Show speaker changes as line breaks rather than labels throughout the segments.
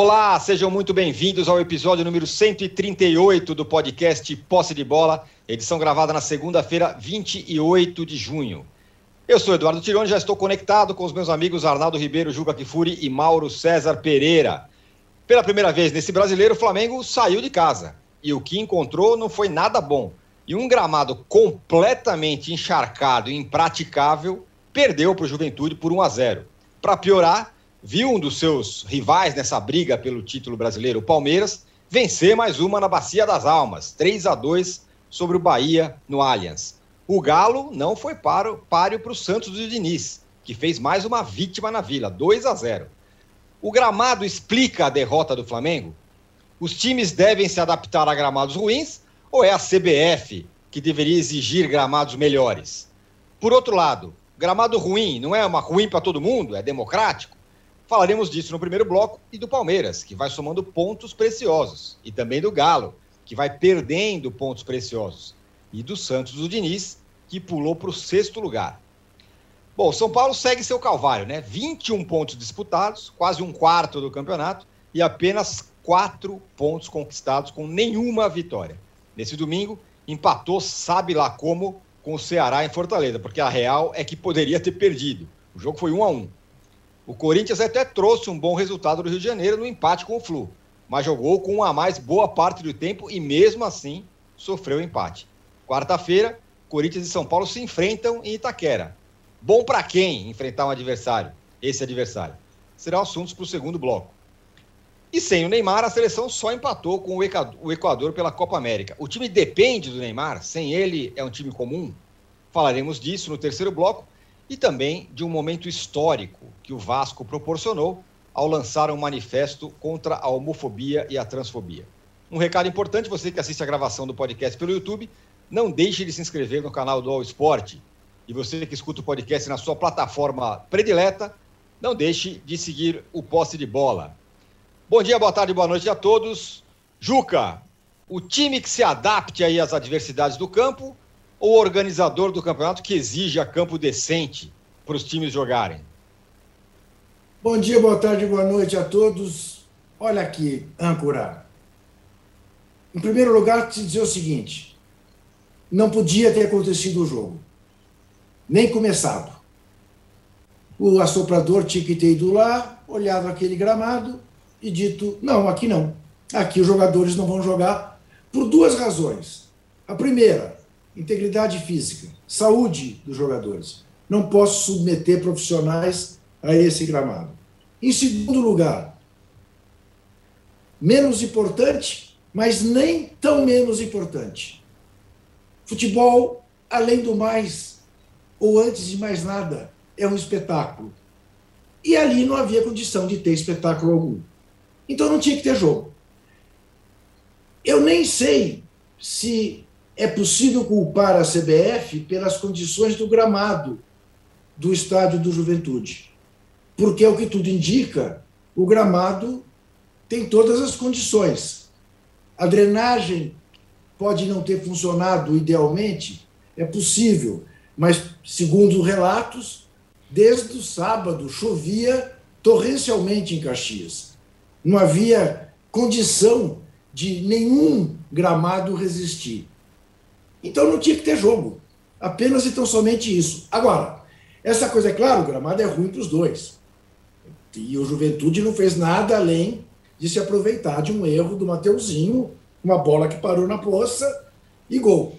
Olá, sejam muito bem-vindos ao episódio número 138 do podcast Posse de Bola, edição gravada na segunda-feira, 28 de junho. Eu sou Eduardo Tironi, já estou conectado com os meus amigos Arnaldo Ribeiro, Juca Kifuri e Mauro César Pereira. Pela primeira vez nesse brasileiro, o Flamengo saiu de casa e o que encontrou não foi nada bom. E um gramado completamente encharcado e impraticável perdeu para o Juventude por 1 a 0. Para piorar, viu um dos seus rivais nessa briga pelo título brasileiro, o Palmeiras, vencer mais uma na Bacia das Almas, 3 a 2 sobre o Bahia no Allianz. O Galo não foi páreo para o Santos do Diniz, que fez mais uma vítima na Vila, 2 a 0. O gramado explica a derrota do Flamengo? Os times devem se adaptar a gramados ruins ou é a CBF que deveria exigir gramados melhores? Por outro lado, gramado ruim não é uma ruim para todo mundo? É democrático? Falaremos disso no primeiro bloco e do Palmeiras, que vai somando pontos preciosos, e também do Galo, que vai perdendo pontos preciosos, e do Santos do Diniz, que pulou para o sexto lugar. Bom, São Paulo segue seu calvário, né? 21 pontos disputados, quase um quarto do campeonato, e apenas quatro pontos conquistados com nenhuma vitória. Nesse domingo, empatou, sabe lá como, com o Ceará em Fortaleza, porque a real é que poderia ter perdido. O jogo foi 1 a 1 O Corinthians até trouxe um bom resultado do Rio de Janeiro no empate com o Flu, mas jogou com a mais boa parte do tempo e mesmo assim sofreu empate. Quarta-feira, Corinthians e São Paulo se enfrentam em Itaquera. Bom para quem enfrentar um adversário, esse adversário? Será assuntos para o segundo bloco. E sem o Neymar, a seleção só empatou com o Equador pela Copa América. O time depende do Neymar, sem ele é um time comum? Falaremos disso no terceiro bloco e também de um momento histórico que o Vasco proporcionou ao lançar um manifesto contra a homofobia e a transfobia. Um recado importante, você que assiste a gravação do podcast pelo YouTube, não deixe de se inscrever no canal do All Sport. E você que escuta o podcast na sua plataforma predileta, não deixe de seguir o posse de bola. Bom dia, boa tarde, boa noite a todos. Juca, o time que se adapte aí às adversidades do campo ou organizador do campeonato que exija campo decente para os times jogarem?
Bom dia, boa tarde, boa noite a todos. Olha aqui, âncora. Em primeiro lugar, te dizer o seguinte: não podia ter acontecido o jogo, nem começado. O assoprador tinha que ter ido lá, olhado aquele gramado e dito: não, aqui não. Aqui os jogadores não vão jogar por duas razões. A primeira, integridade física, saúde dos jogadores. Não posso submeter profissionais a esse gramado. Em segundo lugar, menos importante, mas nem tão menos importante Futebol, além do mais, ou antes de mais nada, é um espetáculo. E ali não havia condição de ter espetáculo algum. Então não tinha que ter jogo. Eu nem sei se é possível culpar a CBF pelas condições do gramado do estádio do Juventude. Porque, o que tudo indica, o gramado tem todas as condições. A drenagem pode não ter funcionado idealmente, é possível, mas segundo relatos, desde o sábado chovia torrencialmente em Caxias. Não havia condição de nenhum gramado resistir. Então não tinha que ter jogo. Apenas e tão somente isso. Agora, essa coisa é claro, o gramado é ruim para os dois. E o Juventude não fez nada além de se aproveitar de um erro do Mateuzinho, uma bola que parou na poça e gol.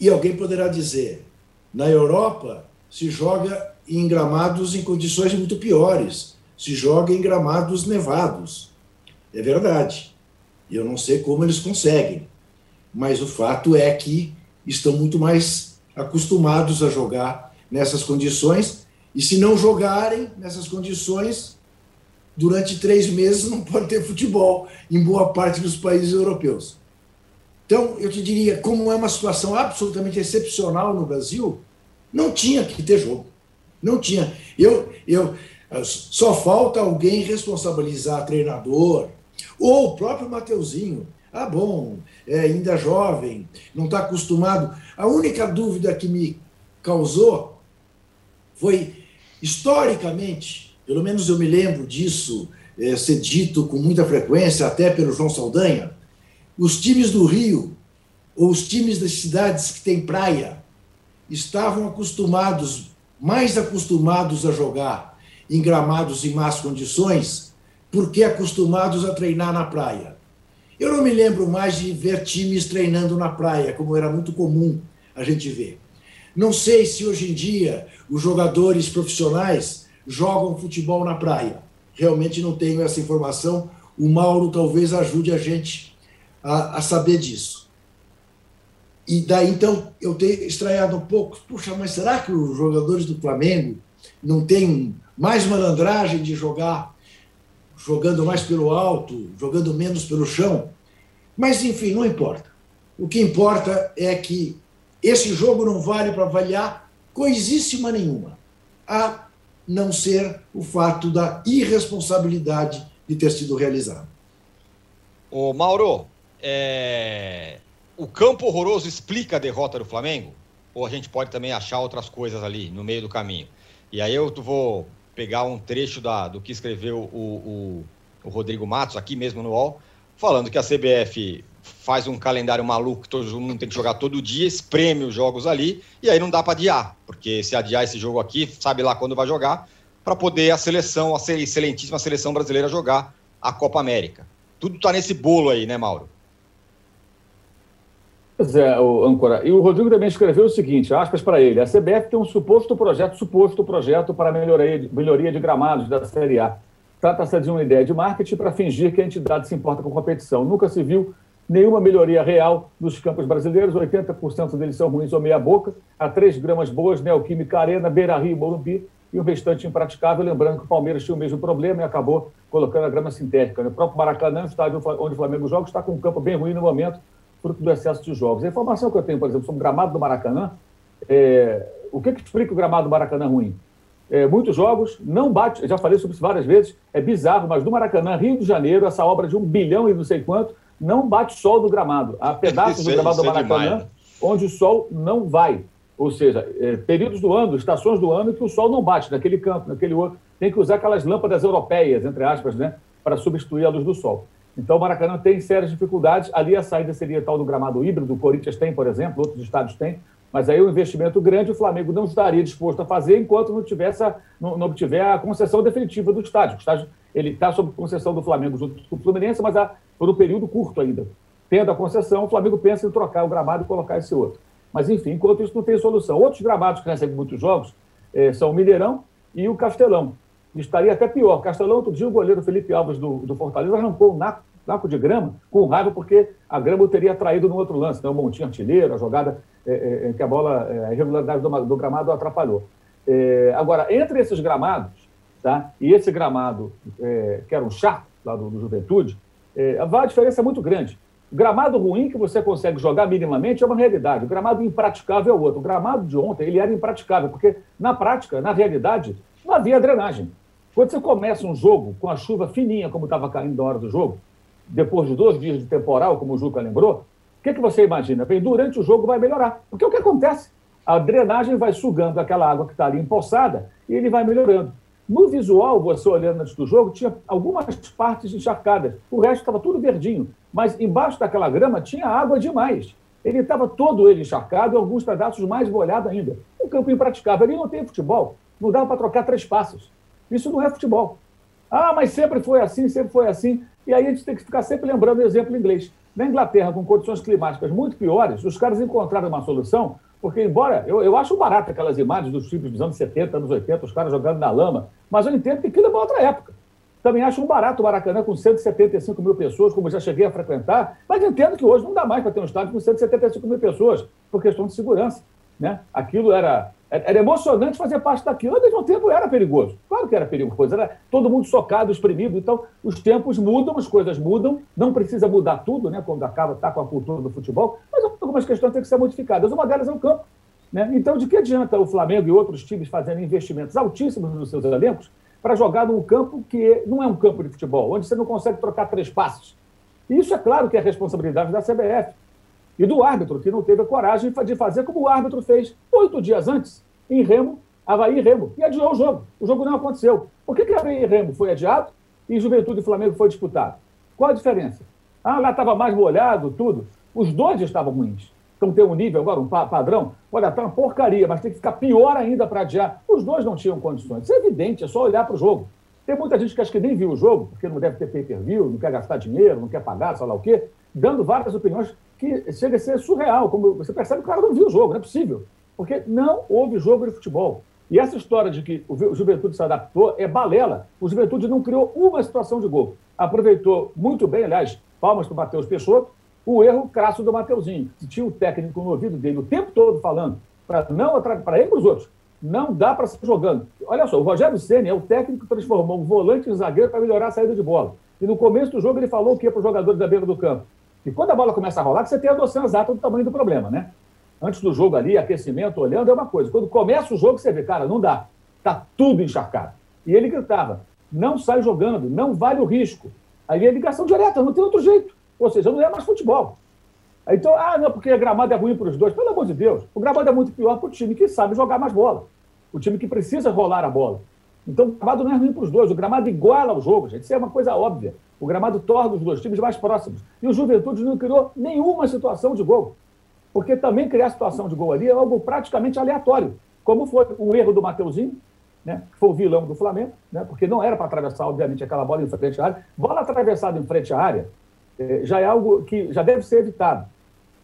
E alguém poderá dizer: na Europa se joga em gramados em condições muito piores, se joga em gramados nevados. É verdade. Eu não sei como eles conseguem, mas o fato é que estão muito mais acostumados a jogar nessas condições, e se não jogarem nessas condições, durante três meses não pode ter futebol em boa parte dos países europeus. Então, eu te diria, como é uma situação absolutamente excepcional no Brasil, não tinha que ter jogo. Não tinha. Eu, eu, só falta alguém responsabilizar treinador, ou o próprio Mateuzinho. Ah, bom, é ainda jovem, não está acostumado. A única dúvida que me causou foi, historicamente, pelo menos eu me lembro disso é, ser dito com muita frequência, até pelo João Saldanha, os times do Rio, ou os times das cidades que têm praia, estavam acostumados, mais acostumados a jogar em gramados em más condições, porque acostumados a treinar na praia. Eu não me lembro mais de ver times treinando na praia, como era muito comum a gente ver. Não sei se hoje em dia os jogadores profissionais jogam futebol na praia. Realmente não tenho essa informação. O Mauro talvez ajude a gente a, a saber disso. E daí então eu tenho estranhado um pouco. Puxa, mas será que os jogadores do Flamengo não têm mais malandragem de jogar jogando mais pelo alto, jogando menos pelo chão? Mas enfim, não importa. O que importa é que esse jogo não vale para avaliar coisíssima nenhuma, a não ser o fato da irresponsabilidade de ter sido realizado.
Ô Mauro, é... o campo horroroso explica a derrota do Flamengo? Ou a gente pode também achar outras coisas ali no meio do caminho? E aí eu vou pegar um trecho da, do que escreveu o, o, o Rodrigo Matos, aqui mesmo no UOL, falando que a CBF faz um calendário maluco que todo mundo tem que jogar todo dia, espreme os jogos ali, e aí não dá para adiar, porque se adiar esse jogo aqui, sabe lá quando vai jogar, para poder a seleção, a excelentíssima seleção brasileira jogar a Copa América. Tudo está nesse bolo aí, né, Mauro?
Pois é, o Âncora. E o Rodrigo também escreveu o seguinte, aspas para ele, a CBF tem um suposto projeto, suposto projeto para melhoria, melhoria de gramados da Série A. Trata-se de uma ideia de marketing para fingir que a entidade se importa com competição. Nunca se viu nenhuma melhoria real nos campos brasileiros, 80% deles são ruins ou meia boca, há três gramas boas, Neoquímica Arena, Beira Rio e Morumbi, e o restante impraticável, lembrando que o Palmeiras tinha o mesmo problema e acabou colocando a grama sintética. O próprio Maracanã, o estádio onde o Flamengo joga, está com um campo bem ruim no momento, fruto do excesso de jogos. A informação que eu tenho, por exemplo, sobre o gramado do Maracanã, é... o que, que explica o gramado do Maracanã ruim? É, muitos jogos, não bate, já falei sobre isso várias vezes, é bizarro, mas do Maracanã, Rio de Janeiro, essa obra de um bilhão e não sei quanto, não bate sol do gramado. Há pedaços do gramado do é Maracanã onde o sol não vai. Ou seja, é, períodos do ano, estações do ano que o sol não bate naquele campo, naquele outro. Tem que usar aquelas lâmpadas europeias, entre aspas, né, para substituir a luz do sol. Então, o Maracanã tem sérias dificuldades. Ali a saída seria tal do gramado híbrido, o Corinthians tem, por exemplo, outros estados têm. Mas aí o um investimento grande o Flamengo não estaria disposto a fazer enquanto não, tivesse a, não, não obtiver a concessão definitiva do estádio. O estádio ele está sob concessão do Flamengo junto com o Fluminense, mas há, por um período curto ainda. Tendo a concessão, o Flamengo pensa em trocar o gramado e colocar esse outro. Mas, enfim, enquanto isso não tem solução. Outros gramados que recebem muitos jogos eh, são o Mineirão e o Castelão. Estaria até pior. Castelão, outro dia, o goleiro Felipe Alves do, do Fortaleza arrancou um naco de grama com raiva porque a grama o teria traído no outro lance. Né? O montinho artilheiro, a jogada eh, eh, que a bola, a irregularidade do, do gramado atrapalhou. agora, entre esses gramados, tá? e esse gramado, que era um chato lá do, do Juventude, é, a diferença é muito grande. O gramado ruim que você consegue jogar minimamente é uma realidade. O gramado impraticável é outro. O gramado de ontem ele era impraticável, porque na prática, na realidade, não havia drenagem. Quando você começa um jogo com a chuva fininha, como estava caindo na hora do jogo, depois de dois dias de temporal, como o Juca lembrou, o que, que você imagina? Bem, durante o jogo vai melhorar. Porque o que acontece? A drenagem vai sugando aquela água que está ali empoçada e ele vai melhorando. No visual, você olhando antes do jogo, tinha algumas partes encharcadas. O resto estava tudo verdinho. Mas embaixo daquela grama tinha água demais. Ele estava todo ele encharcado e alguns pedaços mais molhados ainda. Um campo impraticável. Ali não tem futebol. Não dava para trocar três passos. Isso não é futebol. Ah, mas sempre foi assim, sempre foi assim. E aí a gente tem que ficar sempre lembrando o exemplo inglês. Na Inglaterra, com condições climáticas muito piores, os caras encontraram uma solução porque, embora eu, eu acho barato aquelas imagens dos filmes dos anos 70, anos 80, os caras jogando na lama, mas eu entendo que aquilo é uma outra época. Também acho um barato o Maracanã com 175 mil pessoas, como já cheguei a frequentar, mas entendo que hoje não dá mais para ter um estádio com 175 mil pessoas, por questão de segurança. Né? Aquilo era, era emocionante fazer parte daquilo, ao mesmo tempo era perigoso. Claro que era perigoso, era todo mundo socado, exprimido. Então, os tempos mudam, as coisas mudam, não precisa mudar tudo, né? quando acaba, está com a cultura do futebol, mas algumas questões têm que ser modificadas. Uma delas é o campo. Né? Então, de que adianta o Flamengo e outros times fazendo investimentos altíssimos nos seus elencos para jogar num campo que não é um campo de futebol, onde você não consegue trocar três passos? Isso é claro que é responsabilidade da CBF e do árbitro, que não teve a coragem de fazer como o árbitro fez oito dias antes, em Remo, Havaí e Remo, e adiou o jogo. O jogo não aconteceu. Por que, que Havaí e Remo foi adiado e Juventude e Flamengo foi disputado? Qual a diferença? Ah, lá estava mais molhado, tudo. Os dois estavam ruins. Então tem um nível agora, um padrão. Olha, tá uma porcaria, mas tem que ficar pior ainda para adiar. Os dois não tinham condições. Isso é evidente, é só olhar para o jogo. Tem muita gente que acha que nem viu o jogo, porque não deve ter pay-per-view, não quer gastar dinheiro, não quer pagar, sei lá o quê, dando várias opiniões que chega a ser surreal. Como você percebe que o cara não viu o jogo, não é possível. Porque não houve jogo de futebol. E essa história de que o Juventude se adaptou é balela. O Juventude não criou uma situação de gol. Aproveitou muito bem, aliás, palmas para o Matheus Peixoto, o erro crasso do Mateuzinho, tinha o técnico no ouvido dele o tempo todo falando, para não para ele e para os outros. Não dá para sair jogando. Olha só, o Rogério Senna é o técnico que transformou um volante em zagueiro para melhorar a saída de bola. E no começo do jogo ele falou o que para os jogadores da beira do campo? E quando a bola começa a rolar, você tem a noção exata do tamanho do problema, né? Antes do jogo ali, aquecimento, olhando, é uma coisa. Quando começa o jogo, você vê, cara, não dá. Está tudo encharcado. E ele gritava: não sai jogando, não vale o risco. Aí é ligação direta, não tem outro jeito. Ou seja, não é mais futebol. Então, ah, não, porque a gramado é ruim para os dois. Pelo amor de Deus, o gramado é muito pior para o time que sabe jogar mais bola. O time que precisa rolar a bola. Então, o gramado não é ruim para os dois. O gramado iguala o jogo, gente. Isso é uma coisa óbvia. O gramado torna os dois times mais próximos. E o Juventude não criou nenhuma situação de gol. Porque também criar situação de gol ali é algo praticamente aleatório. Como foi o erro do Mateuzinho, né, que foi o vilão do Flamengo, né, porque não era para atravessar, obviamente, aquela bola em frente à área. Bola atravessada em frente à área é, já é algo que já deve ser evitado.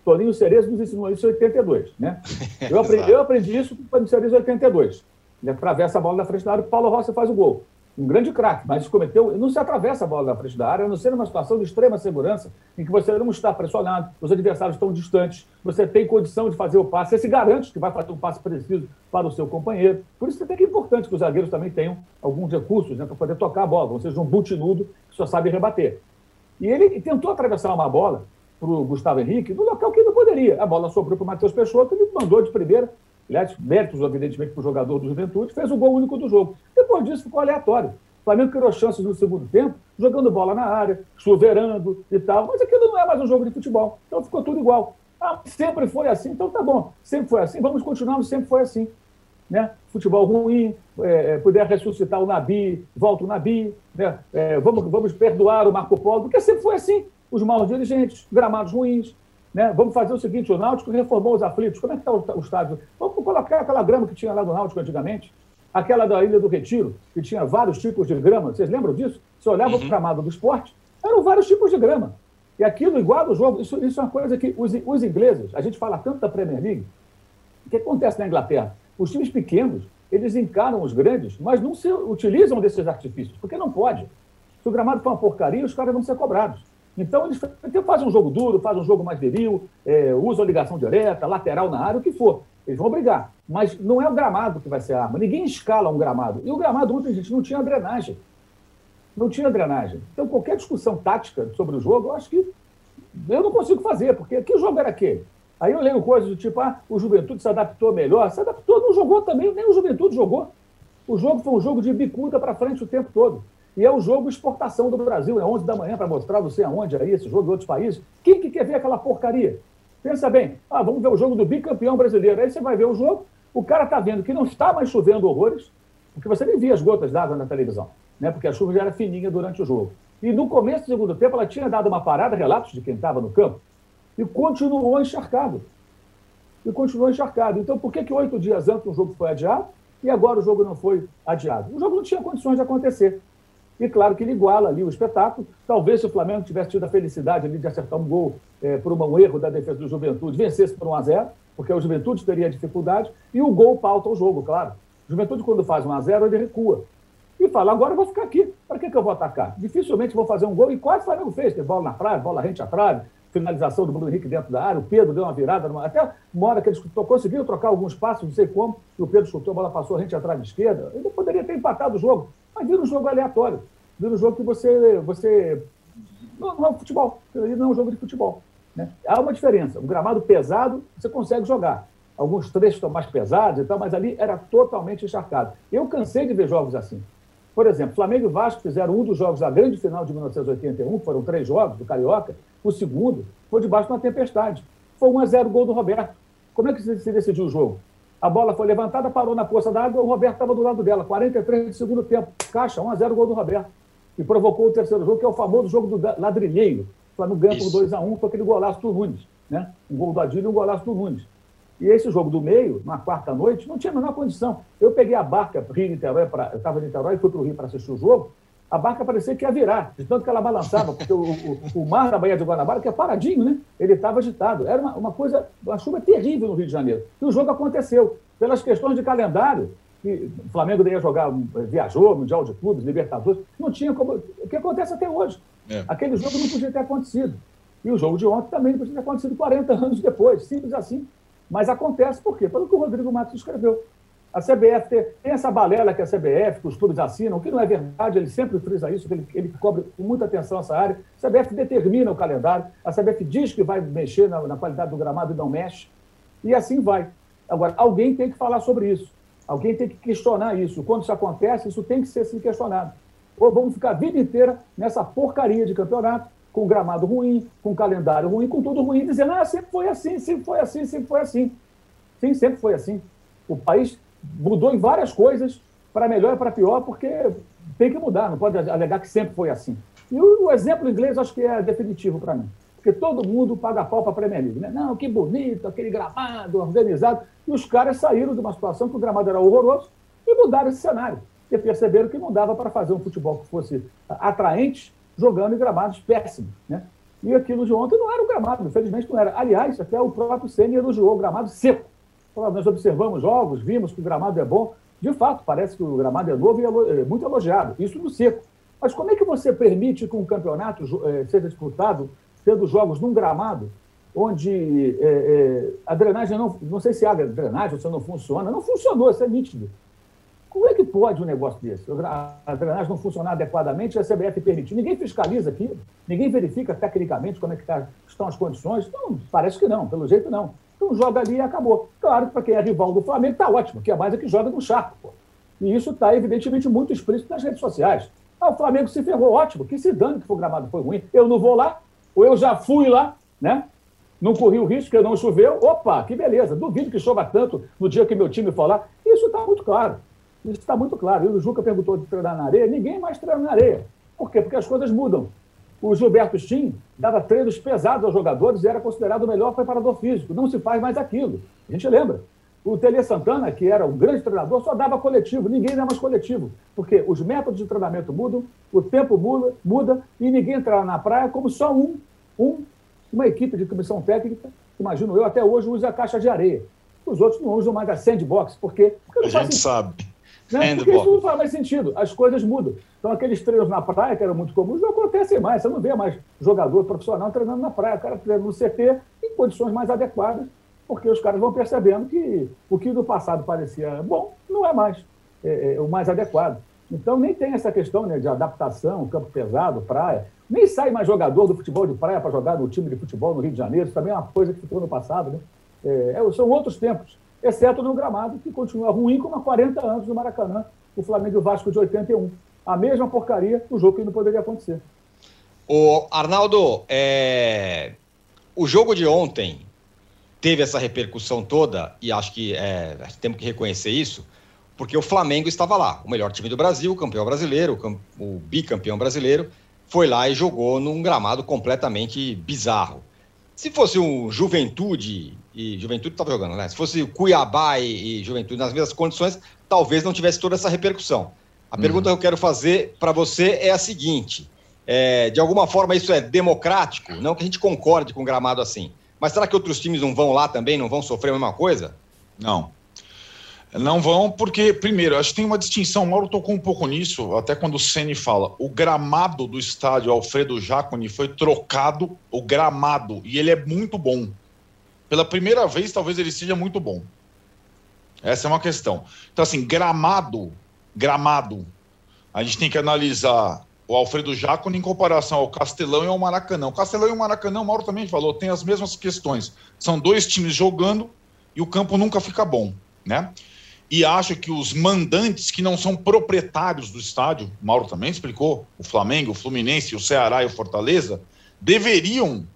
Toninho Cerezo nos ensinou isso em 82. Né? Eu, aprendi, eu aprendi isso com o Toninho Cerezo em 82. Ele atravessa a bola na frente da área e o Paulo Rossi faz o gol um grande craque, mas cometeu, não se atravessa a bola na frente da área, a não ser numa situação de extrema segurança, em que você não está pressionado, os adversários estão distantes, você tem condição de fazer o passe, você se garante que vai fazer um passe preciso para o seu companheiro. Por isso que é importante que os zagueiros também tenham alguns recursos né, para poder tocar a bola, ou seja, um butinudo que só sabe rebater. E ele tentou atravessar uma bola para o Gustavo Henrique no local que não poderia. A bola sobrou para o Matheus Peixoto, ele mandou de primeira, aliás, méritos, evidentemente, para o jogador do Juventude, fez o gol único do jogo. Depois disso, ficou aleatório. O Flamengo criou chances no segundo tempo, jogando bola na área, chuveirando e tal, mas aquilo não é mais um jogo de futebol. Então ficou tudo igual. Ah, sempre foi assim, então tá bom. Sempre foi assim, vamos continuar, sempre foi assim. Né? Futebol ruim, é, é, puder ressuscitar o Nabi, volta o Nabi, né? É, vamos, vamos perdoar o Marco Polo, porque sempre foi assim. Os maus dirigentes, gramados ruins, né? Vamos fazer o seguinte: o Náutico reformou os aflitos. Como é que está o, o estádio? Vamos colocar aquela grama que tinha lá do Náutico antigamente, aquela da Ilha do Retiro, que tinha vários tipos de grama. Vocês lembram disso? Você olhava uhum. para o gramado do esporte, eram vários tipos de grama. E aquilo igual ao jogo. Isso, isso é uma coisa que os, os ingleses, a gente fala tanto da Premier League, o que acontece na Inglaterra? Os times pequenos, eles encaram os grandes, mas não se utilizam desses artifícios, porque não pode. Se o gramado for uma porcaria, os caras vão ser cobrados. Então, eles fazem um jogo duro, fazem um jogo mais viril, é, usam ligação direta, lateral na área, o que for. Eles vão brigar. Mas não é o gramado que vai ser a arma. Ninguém escala um gramado. E o gramado, ontem, gente, não tinha drenagem. Não tinha drenagem. Então, qualquer discussão tática sobre o jogo, eu acho que eu não consigo fazer, porque que jogo era aquele? Aí eu leio coisas do tipo, ah, o Juventude se adaptou melhor. Se adaptou, não jogou também, nem o Juventude jogou. O jogo foi um jogo de bicuda para frente o tempo todo. E é o jogo exportação do Brasil, é 11 da manhã para mostrar você aonde aí, esse jogo em outros países. Quem que quer ver aquela porcaria? Pensa bem, ah, vamos ver o jogo do bicampeão brasileiro. Aí você vai ver o jogo, o cara está vendo que não está mais chovendo horrores, porque você nem via as gotas d'água na televisão, né? porque a chuva já era fininha durante o jogo. E no começo do segundo tempo, ela tinha dado uma parada, relatos de quem estava no campo, e continuou encharcado. E continuou encharcado. Então, por que, que oito dias antes o jogo foi adiado e agora o jogo não foi adiado? O jogo não tinha condições de acontecer. E claro que ele iguala ali o espetáculo. Talvez se o Flamengo tivesse tido a felicidade ali de acertar um gol é, por um erro da defesa do Juventude, vencesse por 1 a 0 porque o Juventude teria dificuldade, e o gol pauta o jogo, claro. O Juventude, quando faz 1 a 0 ele recua. E fala, agora eu vou ficar aqui. Para que, que eu vou atacar? Dificilmente vou fazer um gol, e quase o Flamengo fez. Teve bola na trave, bola rente à trave, finalização do Bruno Henrique dentro da área, o Pedro deu uma virada, numa... até uma hora que eles conseguiram trocar alguns passos, não sei como, e o Pedro chutou, a bola passou rente à trave esquerda, ele poderia ter empatado o jogo, mas vira um jogo aleatório vira um jogo que você. você não, não é futebol, não é um jogo de futebol. Né? Há uma diferença. Um gramado pesado, você consegue jogar. Alguns trechos estão mais pesados e tal, mas ali era totalmente encharcado. Eu cansei de ver jogos assim. Por exemplo, Flamengo e Vasco fizeram um dos jogos da grande final de 1981, foram três jogos do Carioca. O segundo foi debaixo de uma tempestade. Foi 1 a 0 gol do Roberto. Como é que se decidiu o jogo? A bola foi levantada, parou na poça d'água, o Roberto estava do lado dela, 43 de segundo tempo. Caixa, 1 a 0 gol do Roberto. E provocou o terceiro jogo, que é o famoso jogo do ladrilheiro. O Flamengo ganha por 2 a 1 com aquele golaço do Nunes. Né? Um gol do Adílio e um golaço do Nunes. E esse jogo do meio, na quarta noite, não tinha a menor condição. Eu peguei a barca Rio-Niterói, eu estava em Niterói e fui para o Rio para assistir o jogo a barca parecia que ia virar, de tanto que ela balançava, porque o, o, o mar da Baía de Guanabara, que é paradinho, né? Ele estava agitado. Era uma, uma, coisa, uma chuva terrível no Rio de Janeiro. E o jogo aconteceu. Pelas questões de calendário, que o Flamengo ia jogar, viajou, Mundial de Clubes, Libertadores, não tinha como. O que acontece até hoje. É. Aquele jogo não podia ter acontecido. E o jogo de ontem também não podia ter acontecido 40 anos depois, simples assim. Mas acontece por quê? Pelo que o Rodrigo Matos escreveu. A CBF tem, essa balela que a CBF, que os clubes assinam, que não é verdade, ele sempre frisa isso, ele, ele cobre com muita atenção essa área. A CBF determina o calendário, a CBF diz que vai mexer na, na qualidade do gramado e não mexe, e assim vai. Agora, alguém tem que falar sobre isso, alguém tem que questionar isso. Quando isso acontece, isso tem que ser assim questionado. Ou vamos ficar a vida inteira nessa porcaria de campeonato, com gramado ruim, com calendário ruim, com tudo ruim, dizendo, ah, sempre foi assim, sempre foi assim, sempre foi assim. Sim, sempre foi assim. O país mudou em várias coisas, para melhor e para pior, porque tem que mudar, não pode alegar que sempre foi assim. E o, o exemplo inglês acho que é definitivo para mim, porque todo mundo paga pau para a Premier League. Né? Não, que bonito, aquele gramado organizado. E os caras saíram de uma situação que o gramado era horroroso e mudaram esse cenário, porque perceberam que não dava para fazer um futebol que fosse atraente jogando em gramados péssimos. Né? E aquilo de ontem não era o gramado, infelizmente não era. Aliás, até o próprio Senna elogiou o gramado seco nós observamos jogos, vimos que o gramado é bom. De fato, parece que o gramado é novo e é muito elogiado. Isso no seco. Mas como é que você permite que um campeonato eh, seja disputado tendo jogos num gramado onde é, é, a drenagem não. Não sei se há drenagem, se não funciona. Não funcionou, isso é nítido. Como é que pode um negócio desse? A drenagem não funcionar adequadamente e a CBF permitir? Ninguém fiscaliza aquilo, ninguém verifica tecnicamente como é que tá, estão as condições. Não, parece que não, pelo jeito não. Então joga ali e acabou. Claro que para quem é rival do Flamengo está ótimo, que é mais é que joga no charco. Pô. E isso está, evidentemente, muito explícito nas redes sociais. Ah, o Flamengo se ferrou, ótimo, que se dane que o gramado foi ruim. Eu não vou lá, ou eu já fui lá, né? Não corri o risco, porque não choveu. Opa, que beleza. Duvido que chova tanto no dia que meu time for lá. Isso está muito claro. Isso está muito claro. E o Juca perguntou de treinar na areia. Ninguém mais treina na areia. Por quê? Porque as coisas mudam. O Gilberto Stim dava treinos pesados aos jogadores e era considerado o melhor preparador físico. Não se faz mais aquilo. A gente lembra. O Tele Santana, que era um grande treinador, só dava coletivo, ninguém dá mais coletivo. Porque os métodos de treinamento mudam, o tempo muda, muda e ninguém entra na praia como só um, um, uma equipe de comissão técnica, imagino eu, até hoje usa a caixa de areia. Os outros não usam mais a sandbox. Porque
não a gente sabe.
Né? Porque isso não faz mais sentido. As coisas mudam. Então, aqueles treinos na praia, que eram muito comuns, não acontecem mais. Você não vê mais jogador profissional treinando na praia. O cara treina no CT em condições mais adequadas, porque os caras vão percebendo que o que do passado parecia bom não é mais é, é, o mais adequado. Então, nem tem essa questão né, de adaptação, campo pesado, praia. Nem sai mais jogador do futebol de praia para jogar no time de futebol no Rio de Janeiro. Isso também é uma coisa que ficou no passado. Né? É, é são outros tempos exceto no gramado, que continua ruim como há 40 anos no Maracanã, o Flamengo e o Vasco de 81. A mesma porcaria, o jogo que não poderia acontecer.
O Arnaldo, é... o jogo de ontem teve essa repercussão toda, e acho que é... temos que reconhecer isso, porque o Flamengo estava lá, o melhor time do Brasil, o campeão brasileiro, o bicampeão brasileiro, foi lá e jogou num gramado completamente bizarro. Se fosse um Juventude e Juventude estava jogando, né? Se fosse Cuiabá e, e, Juventude nas mesmas condições, talvez não tivesse toda essa repercussão. A uhum. pergunta que eu quero fazer para você é a seguinte: é, de alguma forma isso é democrático? Não que a gente concorde com o gramado assim, mas será que outros times não vão lá também, não vão sofrer a mesma coisa?
Não. Não vão, porque, primeiro, acho que tem uma distinção. O Mauro tocou um pouco nisso, até quando o Ceni fala. O gramado do estádio Alfredo Jaconi foi trocado, o gramado, e ele é muito bom. Pela primeira vez, talvez ele seja muito bom. Essa é uma questão. Então, assim, gramado, gramado, a gente tem que analisar o Alfredo Jaconi em comparação ao Castelão e ao Maracanã. O Castelão e o Maracanã, o Mauro também falou, tem as mesmas questões. São dois times jogando e o campo nunca fica bom, né? e acho que os mandantes que não são proprietários do estádio, Mauro também explicou, o Flamengo, o Fluminense, o Ceará e o Fortaleza, deveriam,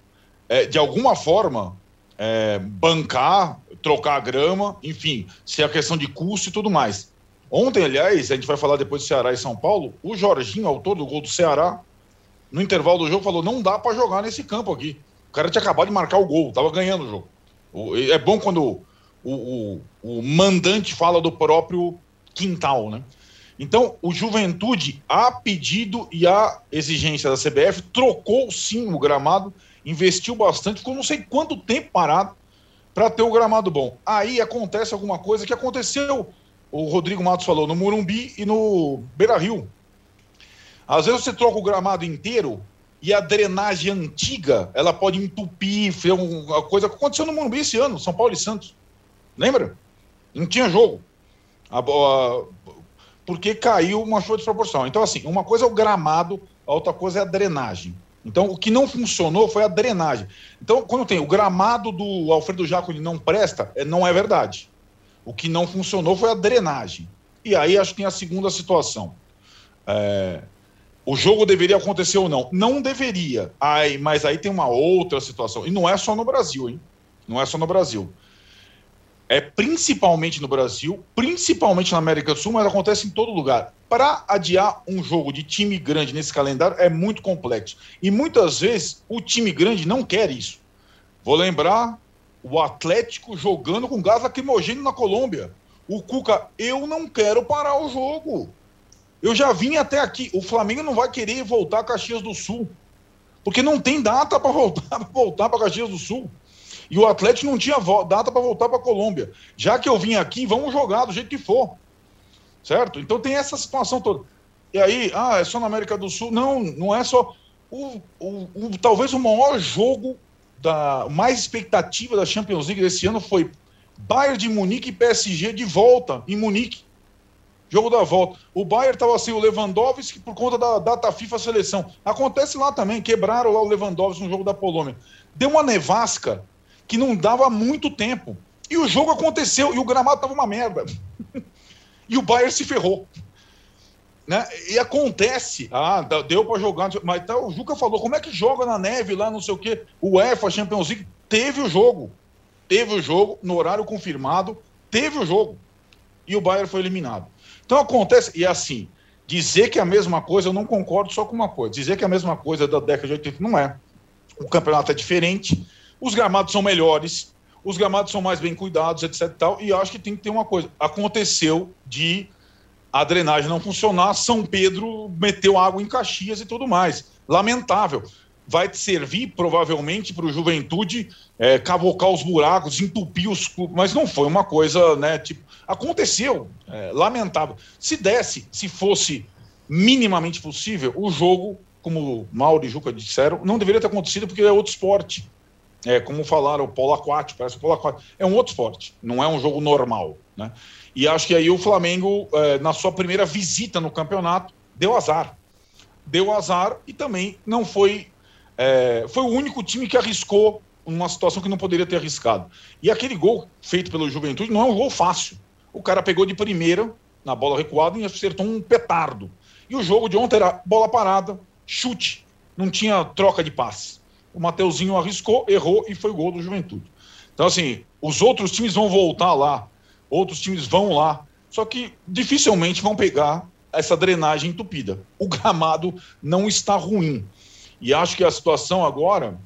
é, de alguma forma, é, bancar, trocar a grama, enfim, se é a questão de custo e tudo mais. Ontem, aliás, a gente vai falar depois do Ceará e São Paulo, o Jorginho, autor do gol do Ceará, no intervalo do jogo, falou: não dá para jogar nesse campo aqui. O cara tinha acabado de marcar o gol, tava ganhando o jogo. É bom quando o, o, o mandante fala do próprio quintal, né? Então, o Juventude, a pedido e a exigência da CBF, trocou sim o gramado, investiu bastante, ficou não sei quanto tempo parado para ter o gramado bom. Aí acontece alguma coisa que aconteceu, o Rodrigo Matos falou, no Morumbi e no Beira Rio. Às vezes você troca o gramado inteiro e a drenagem antiga ela pode entupir, foi uma coisa que aconteceu no Morumbi esse ano, São Paulo e Santos. Lembra? Não tinha jogo. A, a, porque caiu uma chuva de. Então, assim, uma coisa é o gramado, a outra coisa é a drenagem. Então, o que não funcionou foi a drenagem. Então, quando tem o gramado do Alfredo Jaconi não presta, é, não é verdade. O que não funcionou foi a drenagem. E aí acho que tem a segunda situação. É, o jogo deveria acontecer ou não? Não deveria. Ai, mas aí tem uma outra situação. E não é só no Brasil, hein? Não é só no Brasil é principalmente no Brasil, principalmente na América do Sul, mas acontece em todo lugar. Para adiar um jogo de time grande nesse calendário é muito complexo. E muitas vezes o time grande não quer isso. Vou lembrar o Atlético jogando com gás lacrimogêneo na Colômbia. O Cuca, eu não quero parar o jogo. Eu já vim até aqui. O Flamengo não vai querer voltar a Caxias do Sul. Porque não tem data para voltar, voltar para Caxias do Sul. E o Atlético não tinha data para voltar para a Colômbia. Já que eu vim aqui, vamos jogar do jeito que for. Certo? Então tem essa situação toda. E aí, ah, é só na América do Sul? Não, não é só. O, o, o, talvez o maior jogo, da mais expectativa da Champions League desse ano foi Bayern de Munique e PSG de volta em Munique. Jogo da volta. O Bayern estava sem o Lewandowski por conta da data FIFA seleção. Acontece lá também, quebraram lá o Lewandowski no jogo da Polônia. Deu uma nevasca que não dava muito tempo. E o jogo aconteceu e o gramado estava uma merda. e o Bayern se ferrou. Né? E acontece, ah, deu para jogar, mas tá, o Juca falou, como é que joga na neve lá, não sei o quê? O UEFA Champions League teve o jogo, teve o jogo no horário confirmado, teve o jogo e o Bayern foi eliminado. Então acontece, e assim, dizer que é a mesma coisa, eu não concordo só com uma coisa, dizer que é a mesma coisa da década de 80 não é. O campeonato é diferente, os gramados são melhores, os gramados são mais bem cuidados, etc. E, tal, e acho que tem que ter uma coisa. Aconteceu de a drenagem não funcionar, São Pedro meteu água em Caxias e tudo mais. Lamentável. Vai servir provavelmente para o Juventude é, cavocar os buracos, entupir os clubes, mas não foi uma coisa, né? Tipo, aconteceu, é, lamentável. Se desse, se fosse minimamente possível, o jogo, como Mauro e Juca disseram, não deveria ter acontecido porque é outro esporte. É, como falaram, o polo aquático, parece polo aquático. É um outro esporte, não é um jogo normal. Né? E acho que aí o Flamengo, é, na sua primeira visita no campeonato, deu azar. Deu azar e também não foi. É, foi o único time que arriscou uma situação que não poderia ter arriscado. E aquele gol feito pelo Juventude não é um gol fácil. O cara pegou de primeira, na bola recuada, e acertou um petardo. E o jogo de ontem era bola parada, chute, não tinha troca de passe o Mateuzinho arriscou, errou e foi gol do Juventude. Então, assim, os outros times vão voltar lá, outros times vão lá, só que dificilmente vão pegar essa drenagem entupida. O gramado não está ruim. E acho que a situação agora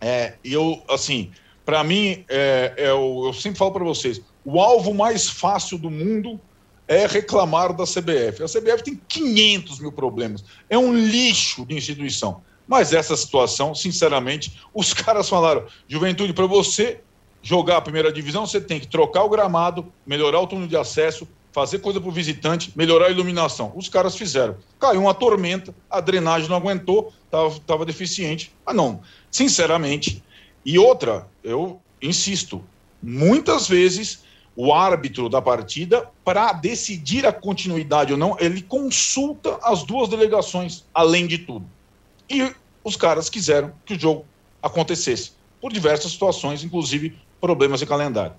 é, eu, assim, para mim, é, é eu sempre falo para vocês, o alvo mais fácil do mundo é reclamar da CBF. A CBF tem 500 mil problemas. É um lixo de instituição. Mas essa situação, sinceramente, os caras falaram: Juventude, para você jogar a primeira divisão, você tem que trocar o gramado, melhorar o túnel de acesso, fazer coisa para o visitante, melhorar a iluminação. Os caras fizeram. Caiu uma tormenta, a drenagem não aguentou, estava deficiente. Mas não, sinceramente. E outra, eu insisto, muitas vezes o árbitro da partida, para decidir a continuidade ou não, ele consulta as duas delegações, além de tudo. E os caras quiseram que o jogo acontecesse, por diversas situações, inclusive problemas de calendário.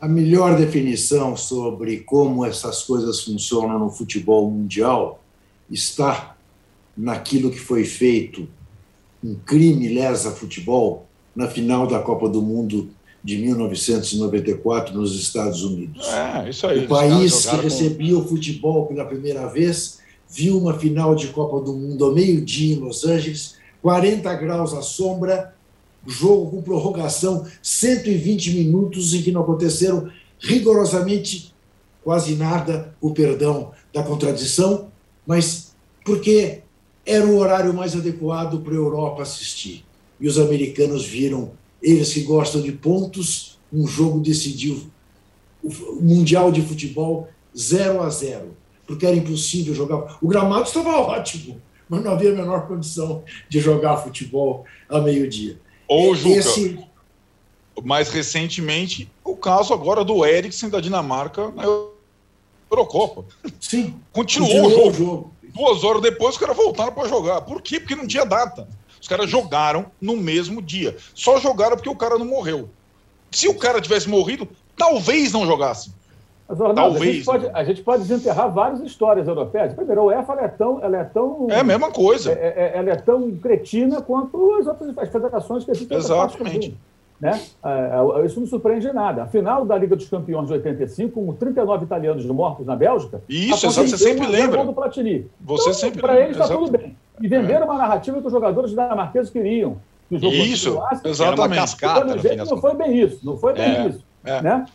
A melhor definição sobre como essas coisas funcionam no futebol mundial está naquilo que foi feito, um crime lesa futebol, na final da Copa do Mundo de 1994 nos Estados Unidos.
É, isso aí.
O país que recebia com... o futebol pela primeira vez viu uma final de Copa do Mundo ao meio-dia em Los Angeles, 40 graus à sombra, jogo com prorrogação, 120 minutos em que não aconteceram rigorosamente quase nada, o perdão da contradição, mas porque era o horário mais adequado para a Europa assistir. E os americanos viram, eles que gostam de pontos, um jogo decidiu o Mundial de Futebol 0 a 0 porque era impossível jogar. O gramado estava ótimo, mas não havia a menor condição de jogar futebol a meio-dia.
Ou, Juca, Esse... mais recentemente, o caso agora do Eriksen da Dinamarca na Eurocopa.
Sim.
Continuou, continuou o, jogo. o jogo. Duas horas depois, os caras voltaram para jogar. Por quê? Porque não tinha data. Os caras jogaram no mesmo dia. Só jogaram porque o cara não morreu. Se o cara tivesse morrido, talvez não jogasse.
Mas, Arnaldo, Talvez. A gente, pode, a gente pode desenterrar várias histórias europeias. Primeiro, a UEFA ela é tão. Ela é, tão,
é a mesma coisa.
É, é, ela é tão cretina quanto as outras as federações que existem.
Exatamente.
Né? É, é, isso não surpreende nada. A final da Liga dos Campeões de 85, com 39 italianos mortos na Bélgica.
Isso, exato, você sempre lembra.
Do Platini.
Você então, sempre
Para eles está tudo bem. E venderam uma narrativa que os jogadores dinamarqueses queriam.
Que o jogo isso, exatamente. Era uma
cascata, não foi bem isso. Não foi bem é. isso. É. Né?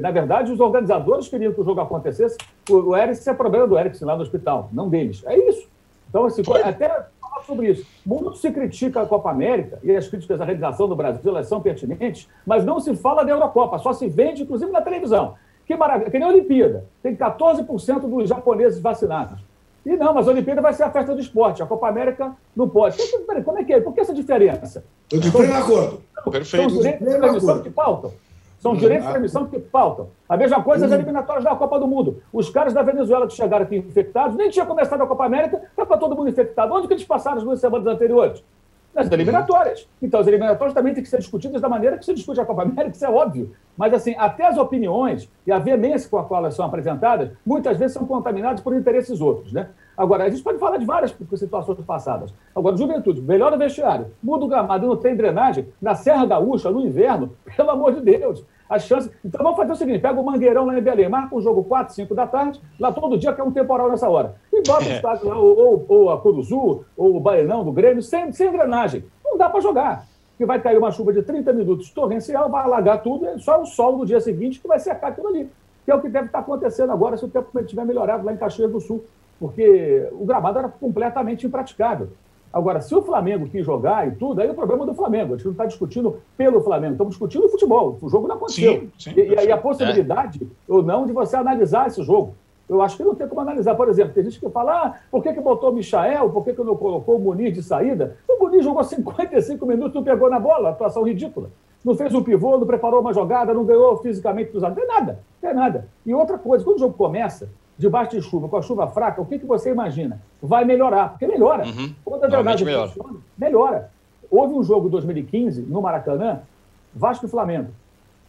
Na verdade, os organizadores queriam que o jogo acontecesse. O Eriksen é problema do Eriksen lá no hospital, não deles. É isso. Então, assim, até falar sobre isso. Muito se critica a Copa América e as críticas à realização do Brasil elas são pertinentes, mas não se fala da Eurocopa, só se vende, inclusive, na televisão. Que maravilha, que nem a Olimpíada. Tem 14% dos japoneses vacinados. E não, mas a Olimpíada vai ser a festa do esporte. A Copa América não pode. Peraí, como é que é? Por que essa diferença?
Estou de pleno acordo.
Perfeito. São direitos de transmissão que faltam. São direitos de transmissão que faltam. A mesma coisa as eliminatórias da Copa do Mundo. Os caras da Venezuela que chegaram aqui infectados, nem tinha começado a Copa América, estava todo mundo infectado. Onde que eles passaram as duas semanas anteriores? Nas eliminatórias. Então, as eliminatórias também têm que ser discutidas da maneira que se discute a Copa América, isso é óbvio. Mas, assim, até as opiniões e a veemência com a qual elas são apresentadas, muitas vezes são contaminadas por interesses outros, né? Agora, a gente pode falar de várias situações passadas. Agora, juventude, melhora o vestiário, muda o gramado, não tem drenagem. Na Serra Gaúcha, no inverno, pelo amor de Deus, as chances. Então vamos fazer o seguinte: pega o Mangueirão lá em Belém, marca um jogo 4, 5 da tarde, lá todo dia que é um temporal nessa hora. E bota o é. estádio lá, ou, ou, ou a Curuzu, ou o Baenão do Grêmio, sem, sem drenagem. Não dá para jogar. Porque vai cair uma chuva de 30 minutos torrencial, vai alagar tudo, é só o sol no dia seguinte que vai secar aquilo ali. Que é o que deve estar acontecendo agora se o tempo tiver melhorado lá em Caxias do Sul porque o gramado era completamente impraticável. Agora, se o Flamengo quis jogar e tudo, aí é o problema do Flamengo. A gente não está discutindo pelo Flamengo, estamos discutindo o futebol. O jogo não aconteceu. Sim, sim, e, aí a possibilidade é. ou não de você analisar esse jogo. Eu acho que não tem como analisar. Por exemplo, tem gente que fala, ah, por que, que botou o Michael? Por que, que não colocou o Muniz de saída? O Muniz jogou 55 minutos, não pegou na bola, atuação ridícula. Não fez um pivô, não preparou uma jogada, não ganhou fisicamente dos Não tem nada, não tem nada. E outra coisa, quando o jogo começa, debaixo de chuva, com a chuva fraca, o que, que você imagina? Vai melhorar, porque melhora. Uhum. Quando a drenagem melhora. funciona, melhora. Houve um jogo em 2015, no Maracanã, Vasco e Flamengo.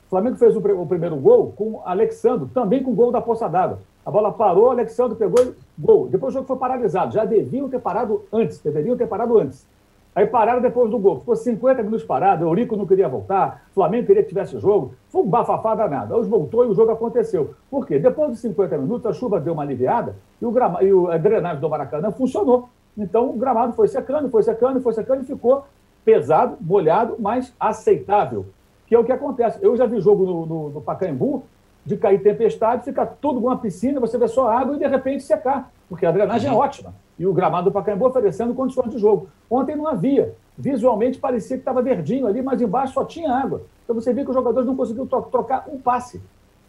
O Flamengo fez o, o primeiro gol com Alexandre, também com gol da poça d'água. A bola parou, Alexandre pegou e gol. Depois o jogo foi paralisado. Já deviam ter parado antes, deveriam ter parado antes. Aí pararam depois do gol. Ficou 50 minutos parado, Eurico não queria voltar, Flamengo queria que tivesse jogo. Foi um bafafá danado. Aí voltou e o jogo aconteceu. Por quê? Depois de 50 minutos, a chuva deu uma aliviada e, o grama... e a drenagem do Maracanã funcionou. Então o gramado foi secando, foi secando, foi secando e ficou pesado, molhado, mas aceitável. Que é o que acontece. Eu já vi jogo no, no, no Pacaembu de cair tempestade, ficar tudo uma piscina, você vê só água e de repente secar, porque a drenagem é uhum. é ótima e o gramado do Pacaembu oferecendo condições de jogo. Ontem não havia. Visualmente parecia que estava verdinho ali, mas embaixo só tinha água. Então você vê que os jogadores não conseguiram trocar um passe.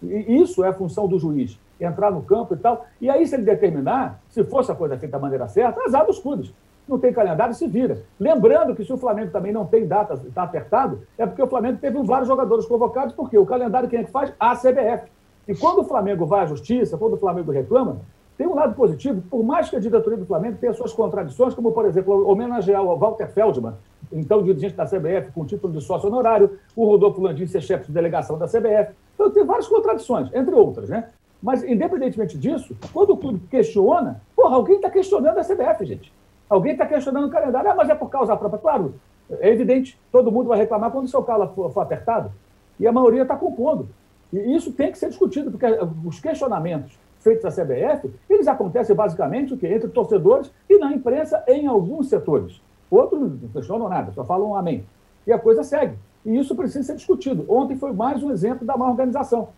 E isso é função do juiz, entrar no campo e tal. E aí, se ele determinar, se fosse a coisa feita da maneira certa, azar dos clubes. Não tem calendário, se vira. Lembrando que se o Flamengo também não tem data, está apertado, é porque o Flamengo teve vários jogadores convocados, porque o calendário quem é que faz? A CBF. E quando o Flamengo vai à justiça, quando o Flamengo reclama, tem um lado positivo, por mais que a diretoria do Flamengo tenha suas contradições, como, por exemplo, homenagear o Walter Feldman, então dirigente da CBF, com título de sócio honorário, o Rodolfo Landim ser chefe de delegação da CBF. Então, tem várias contradições, entre outras, né? Mas, independentemente disso, quando o clube questiona, porra, alguém está questionando a CBF, gente. Alguém está questionando o calendário. Ah, mas é por causa própria. Claro, É evidente, todo mundo vai reclamar quando o seu carro for, for apertado. E a maioria está compondo. E isso tem que ser discutido, porque os questionamentos feitos à CBF, eles acontecem basicamente o quê? entre torcedores e na imprensa em alguns setores. Outros não questionam nada, só falam amém. E a coisa segue. E isso precisa ser discutido. Ontem foi mais um exemplo da má organização.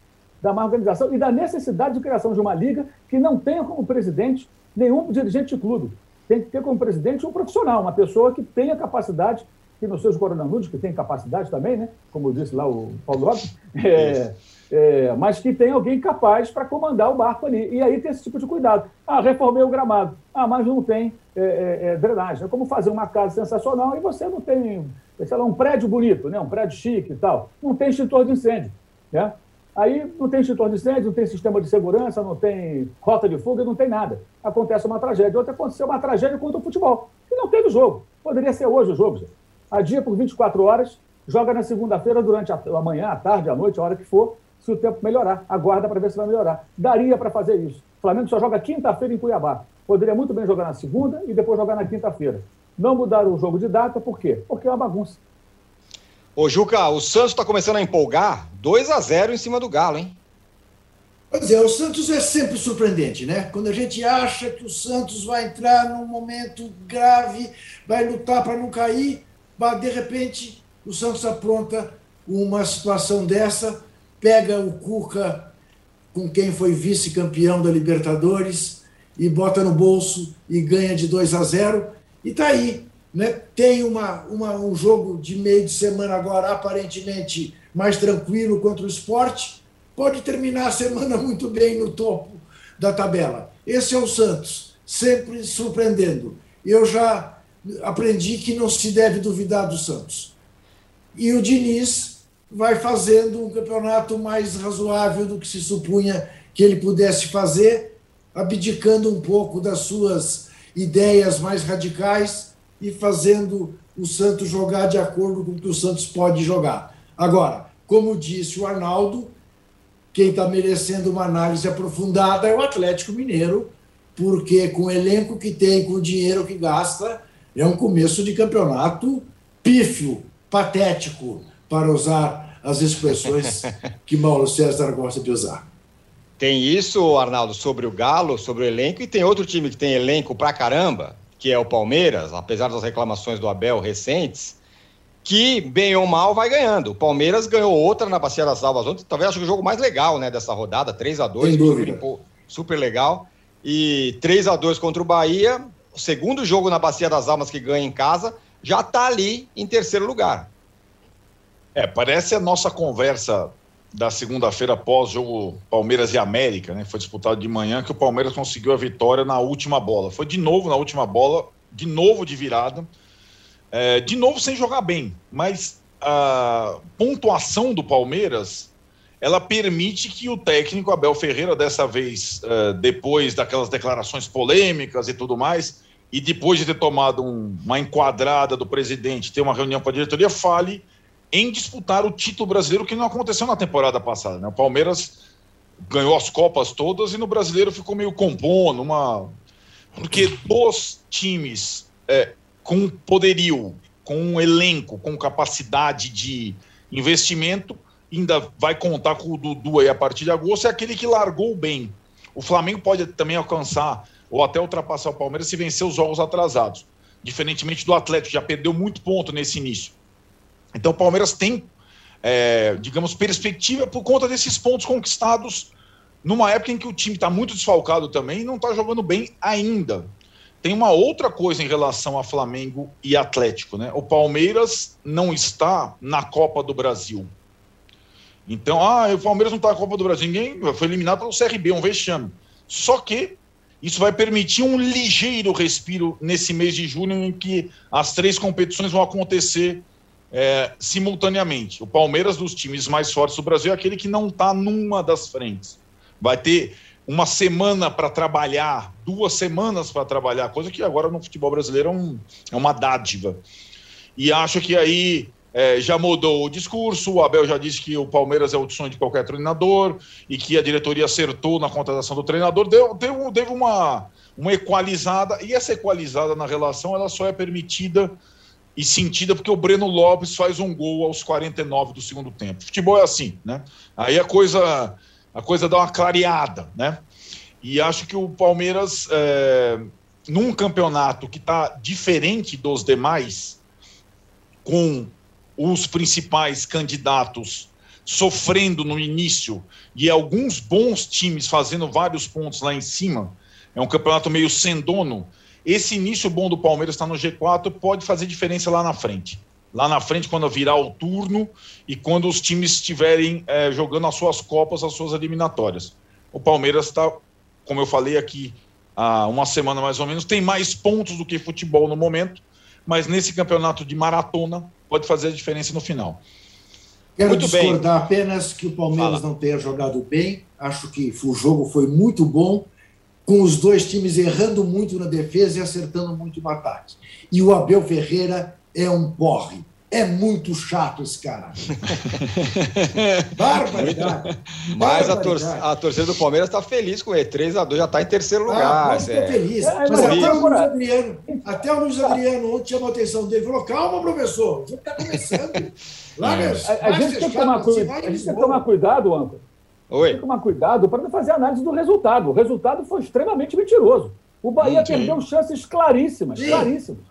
Da má organização e da necessidade de criação de uma liga que não tenha como presidente nenhum dirigente de clube. Tem que ter como presidente um profissional, uma pessoa que tenha capacidade, que nos seus coronanudos, que tem capacidade também, né? como disse lá o Paulo Lopes, é, é, mas que tem alguém capaz para comandar o barco ali. E aí tem esse tipo de cuidado. Ah, reformei o gramado. Ah, mas não tem é, é, é drenagem. É como fazer uma casa sensacional e você não tem, sei lá, um prédio bonito, né? um prédio chique e tal. Não tem extintor de incêndio. Né? Aí não tem extintor de incêndio, não tem sistema de segurança, não tem rota de fuga, não tem nada. Acontece uma tragédia. Outra aconteceu uma tragédia contra o futebol. E não teve jogo. Poderia ser hoje o jogo. A dia por 24 horas, joga na segunda-feira durante a, a manhã, a tarde, a noite, a hora que for, se o tempo melhorar. Aguarda para ver se vai melhorar. Daria para fazer isso. O Flamengo só joga quinta-feira em Cuiabá. Poderia muito bem jogar na segunda e depois jogar na quinta-feira. Não mudar o jogo de data, por quê? Porque é uma bagunça.
Ô, Juca, o Santos está começando a empolgar 2 a 0 em cima do Galo, hein?
Pois é, o Santos é sempre surpreendente, né? Quando a gente acha que o Santos vai entrar num momento grave, vai lutar para não cair, de repente o Santos apronta uma situação dessa pega o Cuca, com quem foi vice-campeão da Libertadores, e bota no bolso e ganha de 2 a 0 e está aí. Né? Tem uma, uma, um jogo de meio de semana agora, aparentemente mais tranquilo contra o esporte. Pode terminar a semana muito bem no topo da tabela. Esse é o Santos, sempre surpreendendo. Eu já aprendi que não se deve duvidar do Santos. E o Diniz vai fazendo um campeonato mais razoável do que se supunha que ele pudesse fazer, abdicando um pouco das suas ideias mais radicais e fazendo o Santos jogar de acordo com o que o Santos pode jogar. Agora, como disse o Arnaldo, quem está merecendo uma análise aprofundada é o Atlético Mineiro, porque com o elenco que tem, com o dinheiro que gasta, é um começo de campeonato pífio, patético para usar as expressões que Mauro César gosta de usar.
Tem isso, Arnaldo, sobre o Galo, sobre o elenco, e tem outro time que tem elenco pra caramba, que é o Palmeiras, apesar das reclamações do Abel recentes, que, bem ou mal, vai ganhando. O Palmeiras ganhou outra na Bacia das Alvas ontem, talvez acho que o jogo mais legal né, dessa rodada, 3 a 2 super, super legal. E 3 a 2 contra o Bahia, o segundo jogo na Bacia das Almas que ganha em casa, já está ali em terceiro lugar.
É, parece a nossa conversa da segunda-feira pós-jogo Palmeiras e América, né? Foi disputado de manhã que o Palmeiras conseguiu a vitória na última bola. Foi de novo na última bola, de novo de virada, é, de novo sem jogar bem. Mas a pontuação do Palmeiras ela permite que o técnico Abel Ferreira, dessa vez, é, depois daquelas declarações polêmicas e tudo mais, e depois de ter tomado um, uma enquadrada do presidente, ter uma reunião com a diretoria, fale em disputar o título brasileiro que não aconteceu na temporada passada. Né? O Palmeiras ganhou as Copas todas e no brasileiro ficou meio compondo, uma. Porque dos times é, com poderio, com um elenco, com capacidade de investimento, ainda vai contar com o Dudu aí a partir de agosto, é aquele que largou bem. O Flamengo pode também alcançar ou até ultrapassar o Palmeiras se vencer os jogos atrasados. Diferentemente do Atlético, já perdeu muito ponto nesse início. Então o Palmeiras tem, é, digamos, perspectiva por conta desses pontos conquistados numa época em que o time está muito desfalcado também e não está jogando bem ainda. Tem uma outra coisa em relação a Flamengo e Atlético, né? O Palmeiras não está na Copa do Brasil. Então, ah, o Palmeiras não está na Copa do Brasil. Ninguém foi eliminado pelo CRB, um vexame. Só que isso vai permitir um ligeiro respiro nesse mês de julho, em que as três competições vão acontecer é, simultaneamente. O Palmeiras, dos times mais fortes do Brasil, é aquele que não está numa das frentes. Vai ter uma semana para trabalhar, duas semanas para trabalhar, coisa que agora no futebol brasileiro é, um, é uma dádiva. E acho que aí é, já mudou o discurso. O Abel já disse que o Palmeiras é o sonho de qualquer treinador e que a diretoria acertou na contratação do treinador. Deu, deu, deu uma, uma equalizada, e essa equalizada na relação ela só é permitida e sentida porque o Breno Lopes faz um gol aos 49 do segundo tempo. Futebol é assim, né? Aí a coisa, a coisa dá uma clareada, né? E acho que o Palmeiras, é, num campeonato que está diferente dos demais, com os principais candidatos sofrendo no início e alguns bons times fazendo vários pontos lá em cima, é um campeonato meio sem dono. Esse início bom do Palmeiras está no G4 pode fazer diferença lá na frente. Lá na frente, quando virar o turno e quando os times estiverem é, jogando as suas Copas, as suas eliminatórias. O Palmeiras está, como eu falei aqui há uma semana mais ou menos, tem mais pontos do que futebol no momento, mas nesse campeonato de maratona pode fazer a diferença no final.
Quero muito discordar bem. apenas que o Palmeiras Fala. não tenha jogado bem. Acho que o jogo foi muito bom, com os dois times errando muito na defesa e acertando muito no ataque. E o Abel Ferreira é um porre. É muito chato esse cara.
Barbaridade. Mas a, tor a, torcida do Palmeiras está feliz com ele. 3 a 2 já está em terceiro ah, lugar. Ah,
é. feliz. É, mas até o, Luiz Adriano, até o Luiz Adriano ontem chamou a atenção dele. Falou: calma, professor, o jogo está começando.
Larga, a, a, gente tem que tomar, a gente tem que tomar cuidado, Âncora. Oi. Tem que tomar cuidado para não fazer análise do resultado. O resultado foi extremamente mentiroso. O Bahia perdeu chances claríssimas, Sim. claríssimas.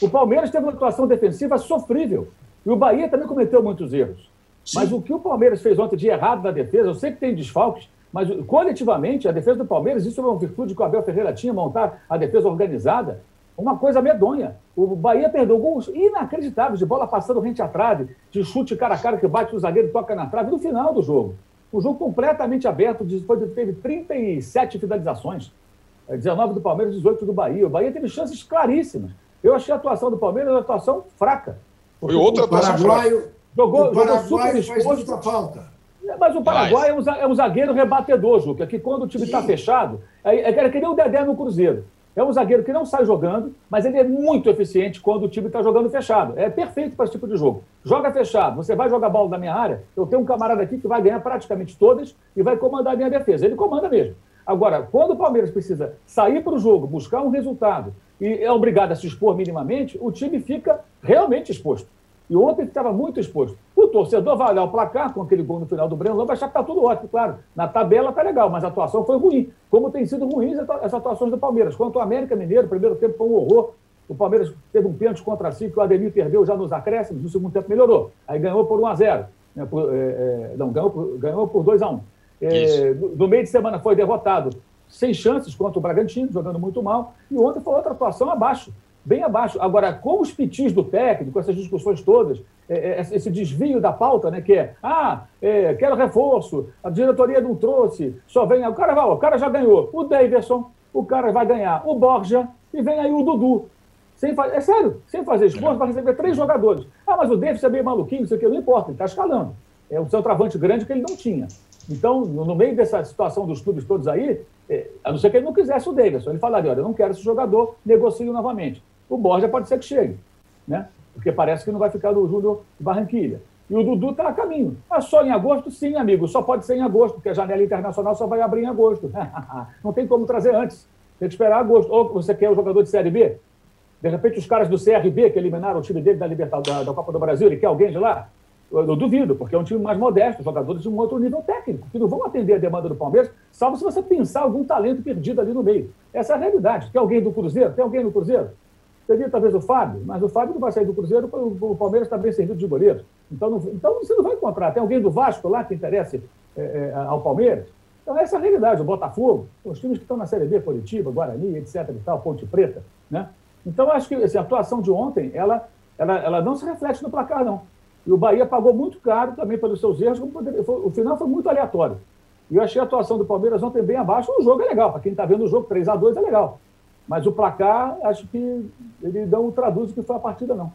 O Palmeiras teve uma atuação defensiva sofrível. E o Bahia também cometeu muitos erros. Sim. Mas o que o Palmeiras fez ontem de errado na defesa, eu sei que tem desfalques, mas coletivamente, a defesa do Palmeiras, isso é uma virtude que o Abel Ferreira tinha, montar a defesa organizada, uma coisa medonha. O Bahia perdeu gols inacreditáveis de bola passando rente à trave, de chute cara a cara que bate o zagueiro e toca na trave no final do jogo. O jogo completamente aberto, teve 37 finalizações. 19 do Palmeiras, 18 do Bahia. O Bahia teve chances claríssimas. Eu achei a atuação do Palmeiras uma atuação fraca.
Foi outra atuação
fraca. Jogou, o jogou super exposto. falta.
Mas o Paraguai é um, é um zagueiro rebatedor, Juca, que quando o time está fechado, é, é, é que nem o Dedé no Cruzeiro. É um zagueiro que não sai jogando, mas ele é muito eficiente quando o time está jogando fechado. É perfeito para esse tipo de jogo. Joga fechado, você vai jogar bola da minha área, eu tenho um camarada aqui que vai ganhar praticamente todas e vai comandar a minha defesa. Ele comanda mesmo. Agora, quando o Palmeiras precisa sair para o jogo, buscar um resultado e é obrigado a se expor minimamente, o time fica realmente exposto. E ontem estava muito exposto. O torcedor vai olhar o placar com aquele gol no final do Breno vai achar que está tudo ótimo, claro. Na tabela está legal, mas a atuação foi ruim. Como tem sido ruins as atuações do Palmeiras. Quanto ao América Mineiro, o primeiro tempo foi um horror. O Palmeiras teve um pênalti contra si que o Ademir perdeu já nos acréscimos, no segundo tempo melhorou. Aí ganhou por 1 a 0 né, por, é, é, Não, ganhou por, ganhou por 2 a 1 é, no meio de semana foi derrotado, sem chances contra o Bragantino, jogando muito mal. E ontem foi outra atuação abaixo bem abaixo. Agora, com os pitis do técnico, essas discussões todas, é, é, esse desvio da pauta, né, que é, ah, é, quero reforço, a diretoria não trouxe, só vem, o cara vai, o cara já ganhou, o Davidson, o cara vai ganhar, o Borja, e vem aí o Dudu. Sem fazer, é sério, sem fazer esforço, vai receber três jogadores. Ah, mas o Davidson é meio maluquinho, não sei o que, não importa, ele está escalando. É um centroavante grande que ele não tinha. Então, no meio dessa situação dos clubes todos aí, a não ser que ele não quisesse o Davidson, ele falaria, olha, eu não quero esse jogador, negocio novamente o Borja pode ser que chegue, né? Porque parece que não vai ficar do Júnior Barranquilha. E o Dudu está a caminho. Mas só em agosto? Sim, amigo. Só pode ser em agosto, porque a janela internacional só vai abrir em agosto. não tem como trazer antes. Tem que esperar agosto. Ou você quer o jogador de Série B? De repente, os caras do CRB, que eliminaram o time dele da, Libertadores, da, da Copa do Brasil, ele quer alguém de lá? Eu, duvido, porque é um time mais modesto, jogadores de um outro nível técnico, que não vão atender a demanda do Palmeiras, salvo se você pensar algum talento perdido ali no meio. Essa é a realidade. Tem alguém do Cruzeiro? Tem alguém no Cruzeiro? Seria talvez o Fábio, mas o Fábio não vai sair do Cruzeiro, o Palmeiras está bem servido de goleiro. Então, não, então você não vai encontrar. Tem alguém do Vasco lá que interesse é, é, ao Palmeiras? Então, essa é a realidade. O Botafogo, os times que estão na Série B, Curitiba, Guarani, etc. e tal, Ponte Preta. Né? Então, acho que assim, a atuação de ontem, ela, ela, ela não se reflete no placar, não. E o Bahia pagou muito caro também pelos seus erros. Poderia, foi, o final foi muito aleatório. E eu achei a atuação do Palmeiras ontem bem abaixo. O jogo é legal. Para quem está vendo o jogo 3 a 2 é legal. Mas o placar, acho que ele não traduz o que foi a partida, não.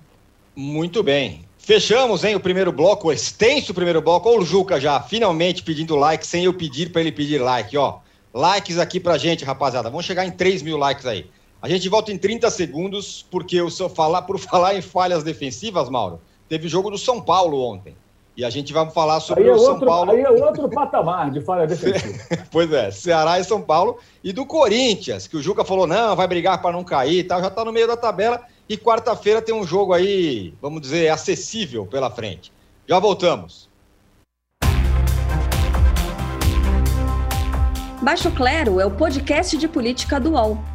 Muito bem. Fechamos, hein, o primeiro bloco, o extenso primeiro bloco. Olha o Juca já, finalmente pedindo like, sem eu pedir para ele pedir like, ó. Likes aqui pra gente, rapaziada. Vamos chegar em 3 mil likes aí. A gente volta em 30 segundos, porque o seu falar, por falar em falhas defensivas, Mauro, teve jogo do São Paulo ontem. E a gente vai falar sobre
aí é
o
São
outro, Paulo.
Aí é outro patamar de falha defensiva.
pois é, Ceará e São Paulo. E do Corinthians, que o Juca falou: não, vai brigar para não cair e tal, já está no meio da tabela. E quarta-feira tem um jogo aí, vamos dizer, acessível pela frente. Já voltamos.
Baixo Clero é o podcast de política do UOL.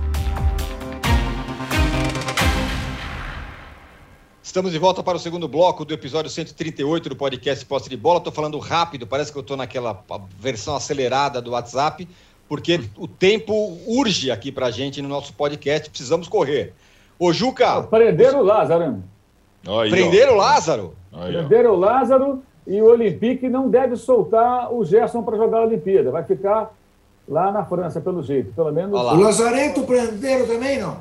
Estamos de volta para o segundo bloco do episódio 138 do podcast Posse de Bola. Estou falando rápido, parece que eu estou naquela versão acelerada do WhatsApp, porque o tempo urge aqui para a gente no nosso podcast, precisamos correr. Ô, Juca.
Prenderam o Lázaro.
Aí, Prenderam o Lázaro?
Aí, Prenderam o Lázaro e o Olympique não deve soltar o Gerson para jogar a Olimpíada. Vai ficar lá na França, pelo jeito. Pelo menos.
O Lazarento prenderam também, não?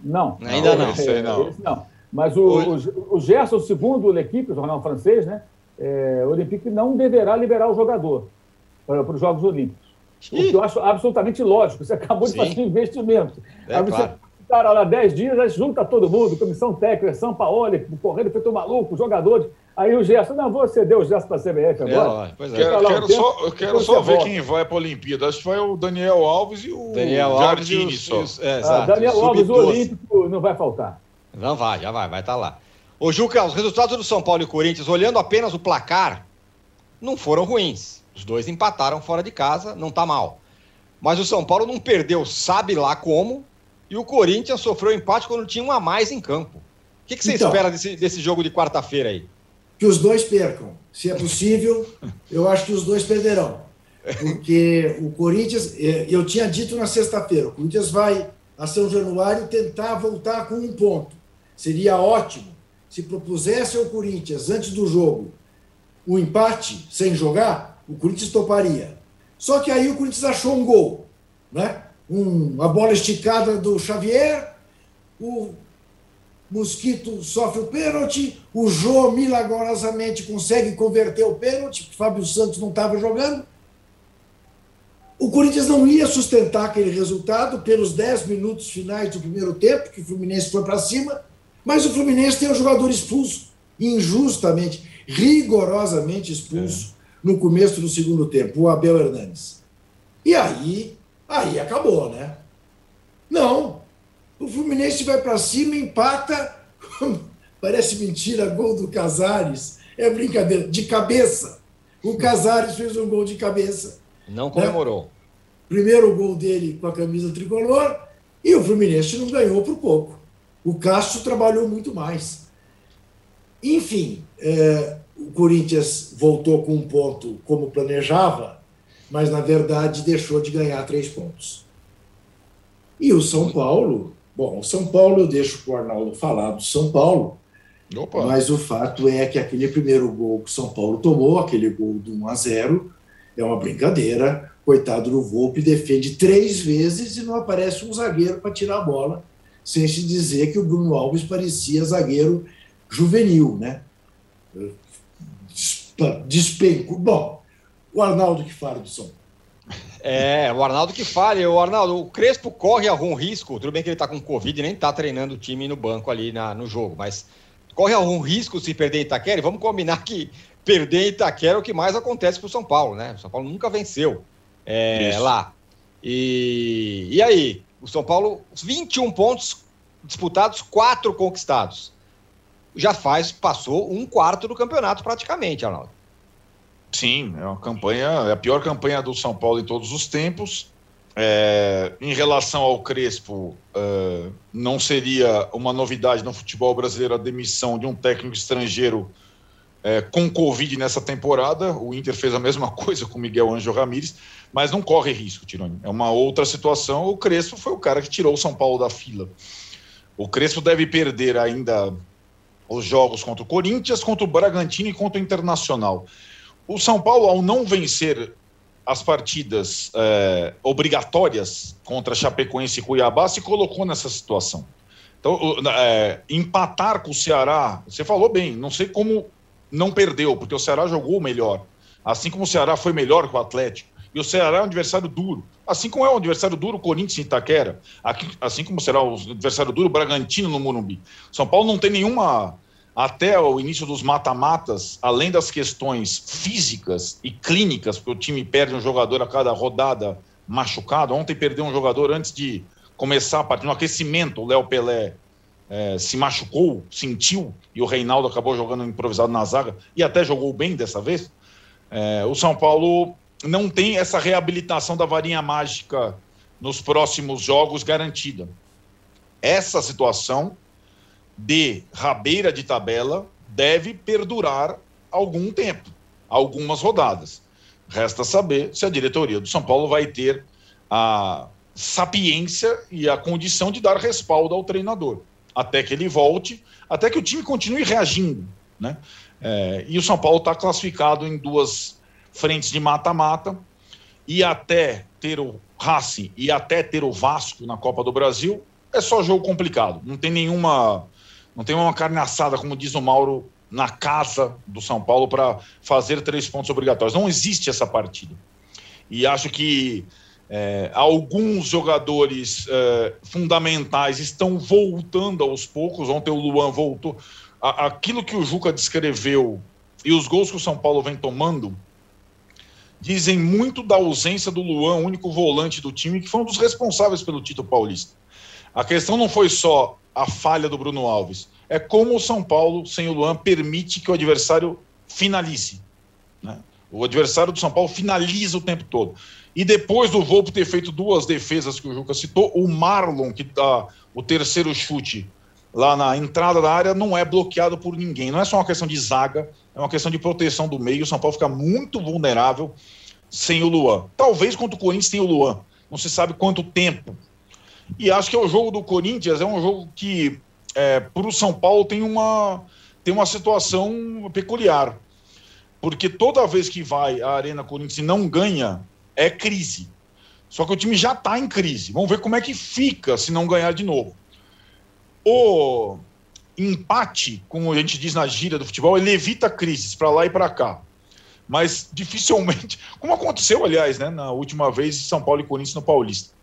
Não.
Ainda não.
não. não. não. Mas o, o, o Gerson, segundo o Equipe, o jornal francês, né, é, o Olympique não deverá liberar o jogador para, para os Jogos Olímpicos. O que eu acho absolutamente lógico. Você acabou Sim. de fazer um investimento. É, Aí você claro. cara lá 10 dias, aí junta todo mundo, comissão técnica, São Paulo, correndo feito maluco, jogadores. Aí o Gerson, não, vou ceder o Gerson para a CBF agora.
É, é. Quero, quero só, eu quero só ver volta. quem vai para a Olimpíada. Acho que vai o Daniel Alves e o
Daniel Alves e os,
só. É, ah, Daniel Alves, o Olímpico, não vai faltar.
Não vai, já vai, vai estar tá lá. Ô, Juca, os resultados do São Paulo e Corinthians, olhando apenas o placar, não foram ruins. Os dois empataram fora de casa, não tá mal. Mas o São Paulo não perdeu, sabe lá como, e o Corinthians sofreu empate quando tinha um a mais em campo. O que, que você então, espera desse, desse jogo de quarta-feira aí?
Que os dois percam. Se é possível, eu acho que os dois perderão. Porque o Corinthians, eh, eu tinha dito na sexta-feira, o Corinthians vai a São Januário tentar voltar com um ponto. Seria ótimo se propusesse ao Corinthians, antes do jogo, o um empate sem jogar, o Corinthians toparia. Só que aí o Corinthians achou um gol. Né? Um, uma bola esticada do Xavier, o Mosquito sofre o pênalti, o Jô milagrosamente consegue converter o pênalti, porque Fábio Santos não estava jogando. O Corinthians não ia sustentar aquele resultado pelos 10 minutos finais do primeiro tempo, que o Fluminense foi para cima, mas o Fluminense tem um jogador expulso, injustamente, rigorosamente expulso, é. no começo do segundo tempo, o Abel Hernandes. E aí, aí acabou, né? Não. O Fluminense vai para cima, empata, parece mentira, gol do Casares. É brincadeira, de cabeça. O Casares fez um gol de cabeça.
Não comemorou. Né?
Primeiro gol dele com a camisa tricolor e o Fluminense não ganhou por pouco. O Castro trabalhou muito mais. Enfim, é, o Corinthians voltou com um ponto como planejava, mas na verdade deixou de ganhar três pontos. E o São Paulo, bom, o São Paulo eu deixo o Arnaldo falar do São Paulo, Opa. mas o fato é que aquele primeiro gol que o São Paulo tomou, aquele gol do 1 a 0, é uma brincadeira. Coitado do Volpe defende três vezes e não aparece um zagueiro para tirar a bola sem se dizer que o Bruno Alves parecia zagueiro juvenil, né? Despenco. Bom, o Arnaldo que fala do São
é, o Arnaldo que fale. O Arnaldo, o Crespo corre algum risco? Tudo bem que ele está com Covid e nem está treinando o time no banco ali na, no jogo, mas corre algum risco se perder Itaquera? E vamos combinar que perder Itaquera é o que mais acontece para o São Paulo, né? O São Paulo nunca venceu é, lá. E, e aí? O São Paulo, 21 pontos disputados, quatro conquistados. Já faz, passou um quarto do campeonato praticamente, Arnaldo.
Sim, é uma campanha, é a pior campanha do São Paulo em todos os tempos. É, em relação ao Crespo, uh, não seria uma novidade no futebol brasileiro a demissão de um técnico estrangeiro é, com Covid nessa temporada. O Inter fez a mesma coisa com Miguel Ângelo Ramírez mas não corre risco, Tironi. É uma outra situação. O Crespo foi o cara que tirou o São Paulo da fila. O Crespo deve perder ainda os jogos contra o Corinthians, contra o Bragantino e contra o Internacional. O São Paulo, ao não vencer as partidas é, obrigatórias contra Chapecoense e Cuiabá, se colocou nessa situação. Então, é, empatar com o Ceará, você falou bem, não sei como não perdeu, porque o Ceará jogou melhor. Assim como o Ceará foi melhor que o Atlético E o Ceará é um adversário duro. Assim como é um adversário duro o Corinthians em Itaquera, assim como será o adversário duro o Bragantino no Morumbi. São Paulo não tem nenhuma até o início dos mata-matas, além das questões físicas e clínicas, porque o time perde um jogador a cada rodada machucado. Ontem perdeu um jogador antes de começar a partida, no aquecimento, o Léo Pelé é, se machucou, sentiu, e o Reinaldo acabou jogando improvisado na zaga, e até jogou bem dessa vez. É, o São Paulo não tem essa reabilitação da varinha mágica nos próximos jogos garantida. Essa situação de rabeira de tabela deve perdurar algum tempo, algumas rodadas. Resta saber se a diretoria do São Paulo vai ter a sapiência e a condição de dar respaldo ao treinador, até que ele volte, até que o time continue reagindo. Né? É, e o São Paulo está classificado em duas frentes de mata-mata, e até ter o Racing e até ter o Vasco na Copa do Brasil, é só jogo complicado. Não tem nenhuma não tem uma carne assada, como diz o Mauro, na casa do São Paulo para fazer três pontos obrigatórios. Não existe essa partida. E acho que é, alguns jogadores é, fundamentais estão voltando aos poucos. Ontem o Luan voltou. A, aquilo que o Juca descreveu e os gols que o São Paulo vem tomando dizem muito da ausência do Luan, único volante do time, que foi um dos responsáveis pelo título paulista. A questão não foi só a falha do Bruno Alves. É como o São Paulo, sem o Luan, permite que o adversário finalize. Né? O adversário do São Paulo finaliza o tempo todo. E depois do Volpe ter feito duas defesas que o Juca citou, o Marlon, que dá o terceiro chute lá na entrada da área, não é bloqueado por ninguém. Não é só uma questão de zaga, é uma questão de proteção do meio. O São Paulo fica muito vulnerável sem o Luan. Talvez contra o Corinthians tenha o Luan. Não se sabe quanto tempo e acho que é o jogo do Corinthians, é um jogo que, é, para o São Paulo, tem uma, tem uma situação peculiar. Porque toda vez que vai à Arena Corinthians e não ganha, é crise. Só que o time já está em crise. Vamos ver como é que fica se não ganhar de novo. O empate, como a gente diz na gíria do futebol, ele evita crises para lá e para cá. Mas dificilmente, como aconteceu, aliás, né, na última vez São Paulo e Corinthians no Paulista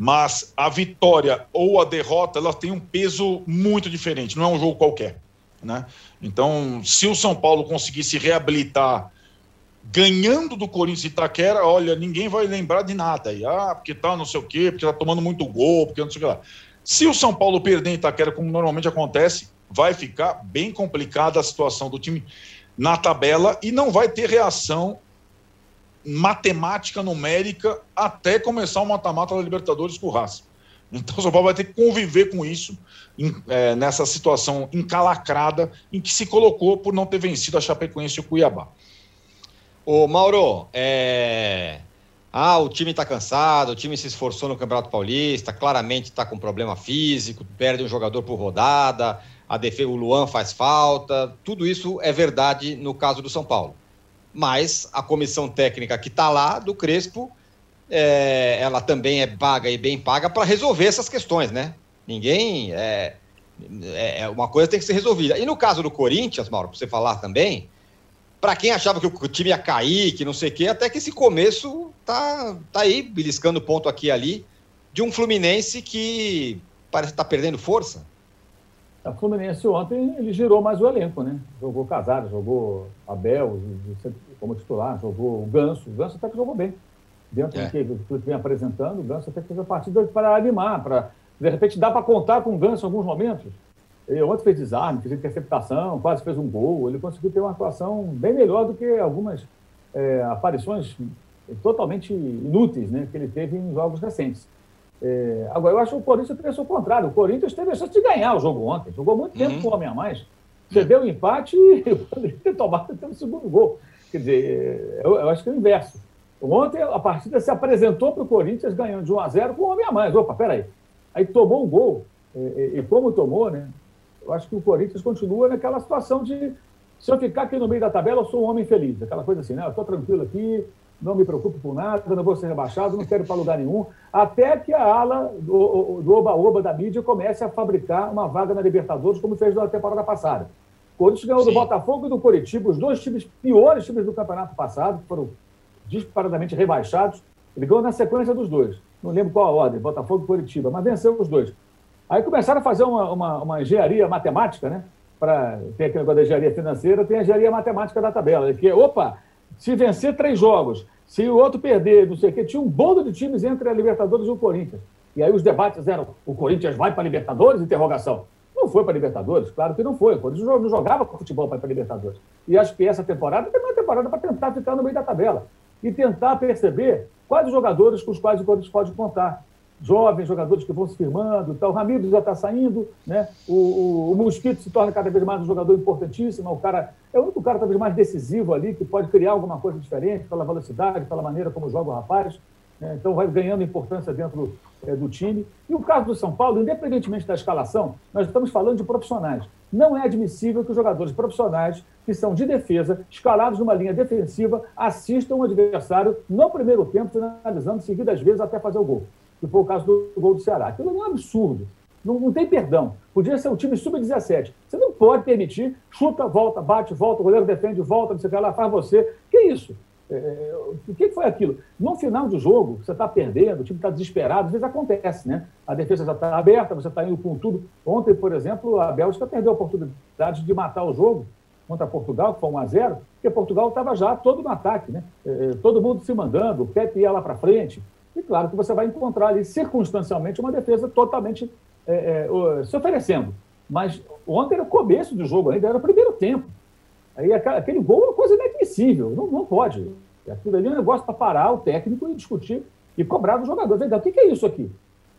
mas a vitória ou a derrota ela tem um peso muito diferente, não é um jogo qualquer. Né? Então, se o São Paulo conseguir se reabilitar ganhando do Corinthians Itaquera, olha, ninguém vai lembrar de nada. E, ah, porque tá não sei o quê, porque tá tomando muito gol, porque não sei o que lá. Se o São Paulo perder em Itaquera, como normalmente acontece, vai ficar bem complicada a situação do time na tabela e não vai ter reação matemática numérica até começar o mata-mata da Libertadores com o Racing. Então o São Paulo vai ter que conviver com isso em, é, nessa situação encalacrada em que se colocou por não ter vencido a Chapecoense e o Cuiabá.
Ô Mauro, é... ah, o time está cansado, o time se esforçou no Campeonato Paulista, claramente está com problema físico, perde um jogador por rodada, a defesa, o Luan faz falta, tudo isso é verdade no caso do São Paulo mas a comissão técnica que está lá, do Crespo, é, ela também é paga e bem paga para resolver essas questões, né? Ninguém. É, é, é, uma coisa tem que ser resolvida. E no caso do Corinthians, Mauro, para você falar também, para quem achava que o time ia cair, que não sei o quê, até que esse começo tá, tá aí, beliscando ponto aqui e ali, de um Fluminense que parece estar tá perdendo força.
A Fluminense ontem ele girou mais o elenco, né? Jogou Casares, jogou Abel como titular, jogou o Ganso. O Ganso até que jogou bem. Dentro é. do que ele vem apresentando, o Ganso até fez a partida para animar, para de repente dá para contar com o Ganso em alguns momentos. Ele ontem fez desarme, fez interceptação, quase fez um gol. Ele conseguiu ter uma atuação bem melhor do que algumas é, aparições totalmente inúteis né, que ele teve em jogos recentes. É, agora, eu acho que o Corinthians pensou o contrário. O Corinthians teve a chance de ganhar o jogo ontem. Jogou muito tempo uhum. com o homem a mais. Cedeu o empate e poderia ter tomado até o segundo gol. Quer dizer, eu, eu, acho que é o inverso. Ontem a partida se apresentou para o Corinthians ganhando de 1 a 0 com o homem a mais. Opa, peraí. Aí tomou um gol. E, e, como tomou, né? Eu acho que o Corinthians continua naquela situação de se eu ficar aqui no meio da tabela, eu sou um homem feliz. Aquela coisa assim, né? Eu estou tranquilo aqui, não me preocupo com nada, não vou ser rebaixado, não quero para lugar nenhum, até que a ala do oba-oba da mídia comece a fabricar uma vaga na Libertadores, como fez na temporada passada. O Corinthians ganhou Sim. do Botafogo e do Coritiba, os dois times piores times do campeonato passado, que foram disparadamente rebaixados. Ele ganhou na sequência dos dois. Não lembro qual a ordem, Botafogo e Curitiba, mas venceu os dois. Aí começaram a fazer uma, uma, uma engenharia matemática, né? Para ter aquele negócio da engenharia financeira, tem a engenharia matemática da tabela, que, opa, se vencer três jogos, se o outro perder, não sei o quê, tinha um bolo de times entre a Libertadores e o Corinthians. E aí os debates eram: o Corinthians vai para a Libertadores? Interrogação. Não foi para a Libertadores? Claro que não foi. O Corinthians não jogava futebol para a Libertadores. E acho que essa temporada tem uma temporada para tentar ficar no meio da tabela e tentar perceber quais os jogadores com os quais o Corinthians pode contar jovens jogadores que vão se firmando. Então, o Ramiro já está saindo, né? O, o, o, Mosquito se torna cada vez mais um jogador importantíssimo. O cara é o único cara talvez mais decisivo ali que pode criar alguma coisa diferente pela velocidade, pela maneira como joga o rapaz. Né? Então, vai ganhando importância dentro é, do time. E o caso do São Paulo, independentemente da escalação, nós estamos falando de profissionais. Não é admissível que os jogadores profissionais, que são de defesa, escalados numa linha defensiva, assistam o adversário no primeiro tempo, finalizando seguidas vezes até fazer o gol que foi o caso do gol do Ceará. Aquilo é um absurdo. Não, não tem perdão. Podia ser um time sub-17. Você não pode permitir, chuta, volta, bate, volta, o goleiro defende, volta, você vai lá, faz você. Que isso? É, é, o que foi aquilo? No final do jogo, você está perdendo, o time está desesperado, às vezes acontece, né? A defesa já está aberta, você está indo com tudo. Ontem, por exemplo, a Bélgica perdeu a oportunidade de matar o jogo contra Portugal, que foi 1 a 0 porque Portugal estava já todo no ataque, né? É, todo mundo se mandando, o Pepe ia lá para frente. E claro que você vai encontrar ali, circunstancialmente, uma defesa totalmente é, é, se oferecendo. Mas ontem era o começo do jogo, ainda era o primeiro tempo. Aí aquele gol é uma coisa inadmissível, não, não pode. Aquilo ali é um negócio para parar o técnico e discutir e cobrar do jogador. Vem cá, o que é isso aqui?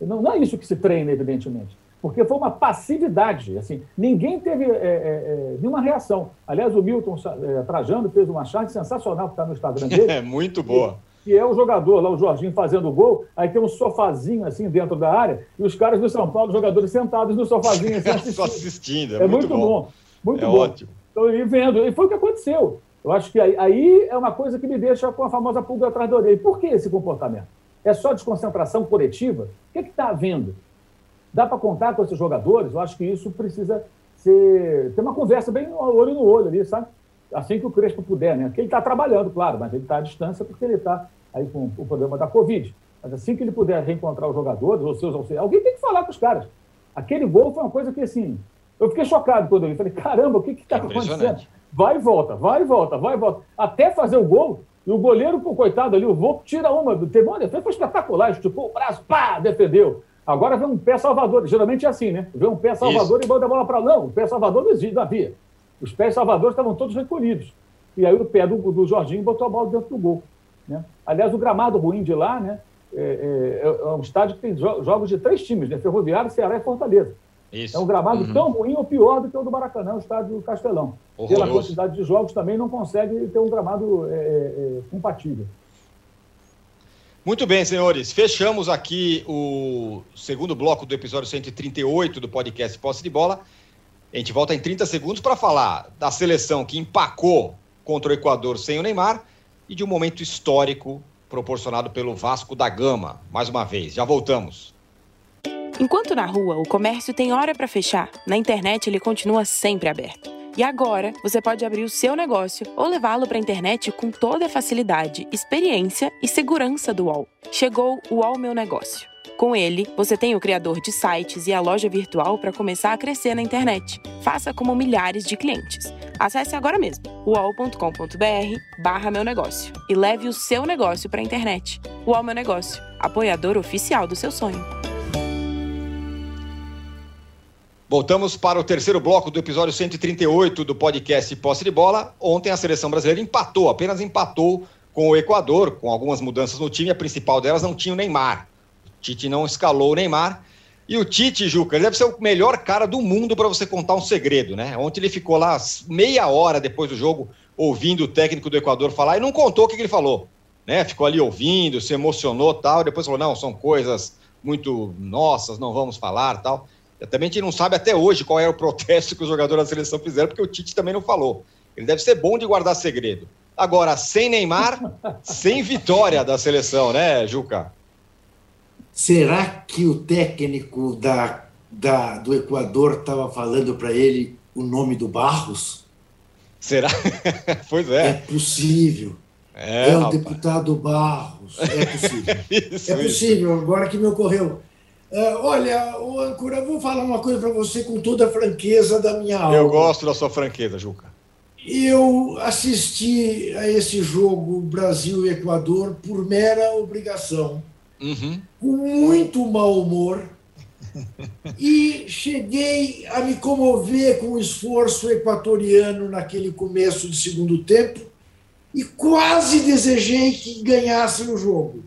Não, não, é isso que se treina, evidentemente. Porque foi uma passividade. Assim, ninguém teve é, é, é nenhuma reação. Aliás, o Milton é, Trajano fez uma charte sensacional que está no Instagram dele.
É muito boa
que é o jogador lá, o Jorginho, fazendo o gol, aí tem um sofazinho assim dentro da área, e os caras do São Paulo, os jogadores sentados no sofazinho assim,
assistindo. Só assistindo,
é, é muito, bom. bom. Muito é bom. ótimo. Então, e vendo, e foi o que aconteceu. Eu acho que aí, aí, é uma coisa que me deixa com a famosa pulga atrás da orelha. Por que esse comportamento? É só desconcentração coletiva? O que é está havendo? Dá para contar com esses jogadores? Eu acho que isso precisa ser, ter uma conversa bem olho no olho ali, sabe? assim que o Crespo puder, né? Porque ele está trabalhando, claro, mas ele está à distância porque ele está aí com o problema da Covid. Mas assim que ele puder reencontrar os jogadores, ou seus auxiliares, alguém tem que falar com os caras. Aquele gol foi uma coisa que, assim, eu fiquei chocado quando eu vi. Falei, caramba, o que está acontecendo? Vai e volta, vai e volta, vai e volta. Até fazer o gol, e o goleiro, coitado ali, o Volpe tira uma. Teve uma defesa, foi espetacular, esticou o braço, pá, defendeu. Agora vem um pé salvador. Geralmente é assim, né? Vem um pé salvador Isso. e manda a bola para Não, o pé salvador não existe, não havia. Os pés salvadores estavam todos recolhidos. E aí o pé do, do Jorginho botou a bola dentro do gol. Né? Aliás, o gramado ruim de lá né, é, é, é um estádio que tem jogos de três times, né? Ferroviário, Ceará e Fortaleza. Isso. É um gramado uhum. tão ruim ou pior do que o do Maracanã, o estádio do Castelão. Horroroso. Pela quantidade de jogos também não consegue ter um gramado é, é, é compatível.
Muito bem, senhores. Fechamos aqui o segundo bloco do episódio 138 do podcast Posse de Bola. A gente volta em 30 segundos para falar da seleção que empacou contra o Equador sem o Neymar e de um momento histórico proporcionado pelo Vasco da Gama. Mais uma vez, já voltamos.
Enquanto na rua o comércio tem hora para fechar, na internet ele continua sempre aberto. E agora você pode abrir o seu negócio ou levá-lo para a internet com toda a facilidade, experiência e segurança do UOL. Chegou o UOL Meu Negócio. Com ele, você tem o criador de sites e a loja virtual para começar a crescer na internet. Faça como milhares de clientes. Acesse agora mesmo uol.com.br barra meu negócio e leve o seu negócio para a internet. UOL Meu Negócio, apoiador oficial do seu sonho.
Voltamos para o terceiro bloco do episódio 138 do podcast Posse de Bola. Ontem a seleção brasileira empatou, apenas empatou com o Equador, com algumas mudanças no time. A principal delas não tinha o Neymar. Tite não escalou o Neymar. E o Tite, Juca, ele deve ser o melhor cara do mundo para você contar um segredo, né? Ontem ele ficou lá meia hora depois do jogo ouvindo o técnico do Equador falar e não contou o que ele falou, né? Ficou ali ouvindo, se emocionou tal, depois falou, não, são coisas muito nossas, não vamos falar tal. Também a gente não sabe até hoje qual era o protesto que os jogadores da seleção fizeram, porque o Tite também não falou. Ele deve ser bom de guardar segredo. Agora, sem Neymar, sem vitória da seleção, né, Juca?
Será que o técnico da, da, do Equador estava falando para ele o nome do Barros?
Será? pois é.
É possível. É, é o deputado Barros. É possível. isso, é possível, isso. agora que me ocorreu. Uh, olha, o Ancora, vou falar uma coisa para você com toda a franqueza da minha aula.
Eu gosto da sua franqueza, Juca.
Eu assisti a esse jogo Brasil e Equador por mera obrigação, uhum. com muito mau humor, e cheguei a me comover com o esforço equatoriano naquele começo de segundo tempo e quase desejei que ganhasse o jogo.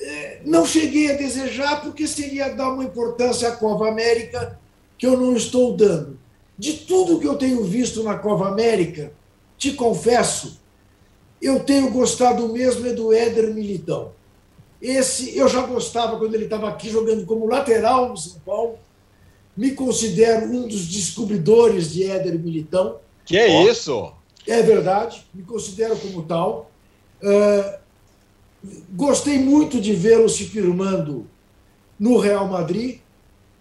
É, não cheguei a desejar porque seria dar uma importância à Copa América que eu não estou dando. De tudo que eu tenho visto na Copa América, te confesso, eu tenho gostado mesmo é do Éder Militão. Esse eu já gostava quando ele estava aqui jogando como lateral no São Paulo. Me considero um dos descobridores de Éder Militão.
Que é isso?
É verdade, me considero como tal. Uh, Gostei muito de vê-lo se firmando no Real Madrid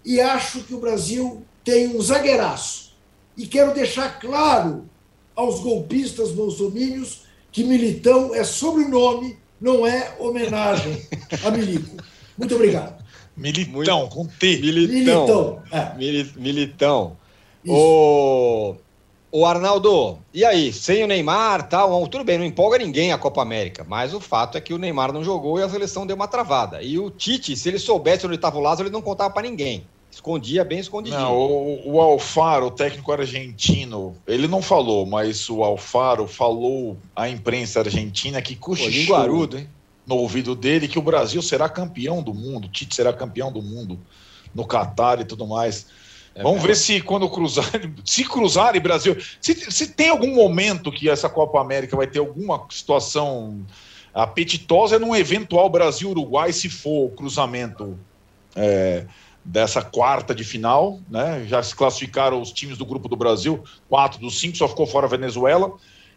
e acho que o Brasil tem um zagueiraço. E quero deixar claro aos golpistas bolsomínios que Militão é sobrenome, não é homenagem a Milico. Muito obrigado.
Militão, com T.
Militão. Militão. É. Militão. O... O Arnaldo, e aí? Sem o Neymar, tal, tudo bem, não empolga ninguém a Copa América, mas o fato é que o Neymar não jogou e a seleção deu uma travada. E o Tite, se ele soubesse onde estava o Lázaro, ele não contava para ninguém. Escondia bem escondidinho. Não,
o, o Alfaro, o técnico argentino, ele não falou, mas o Alfaro falou à imprensa argentina que
cochichou hein?
no ouvido dele que o Brasil será campeão do mundo, o Tite será campeão do mundo no Catar e tudo mais. É Vamos ver se quando cruzar, se cruzar e Brasil, se, se tem algum momento que essa Copa América vai ter alguma situação apetitosa é num eventual Brasil-Uruguai, se for o cruzamento é, dessa quarta de final, né? Já se classificaram os times do grupo do Brasil, quatro dos cinco, só ficou fora a Venezuela.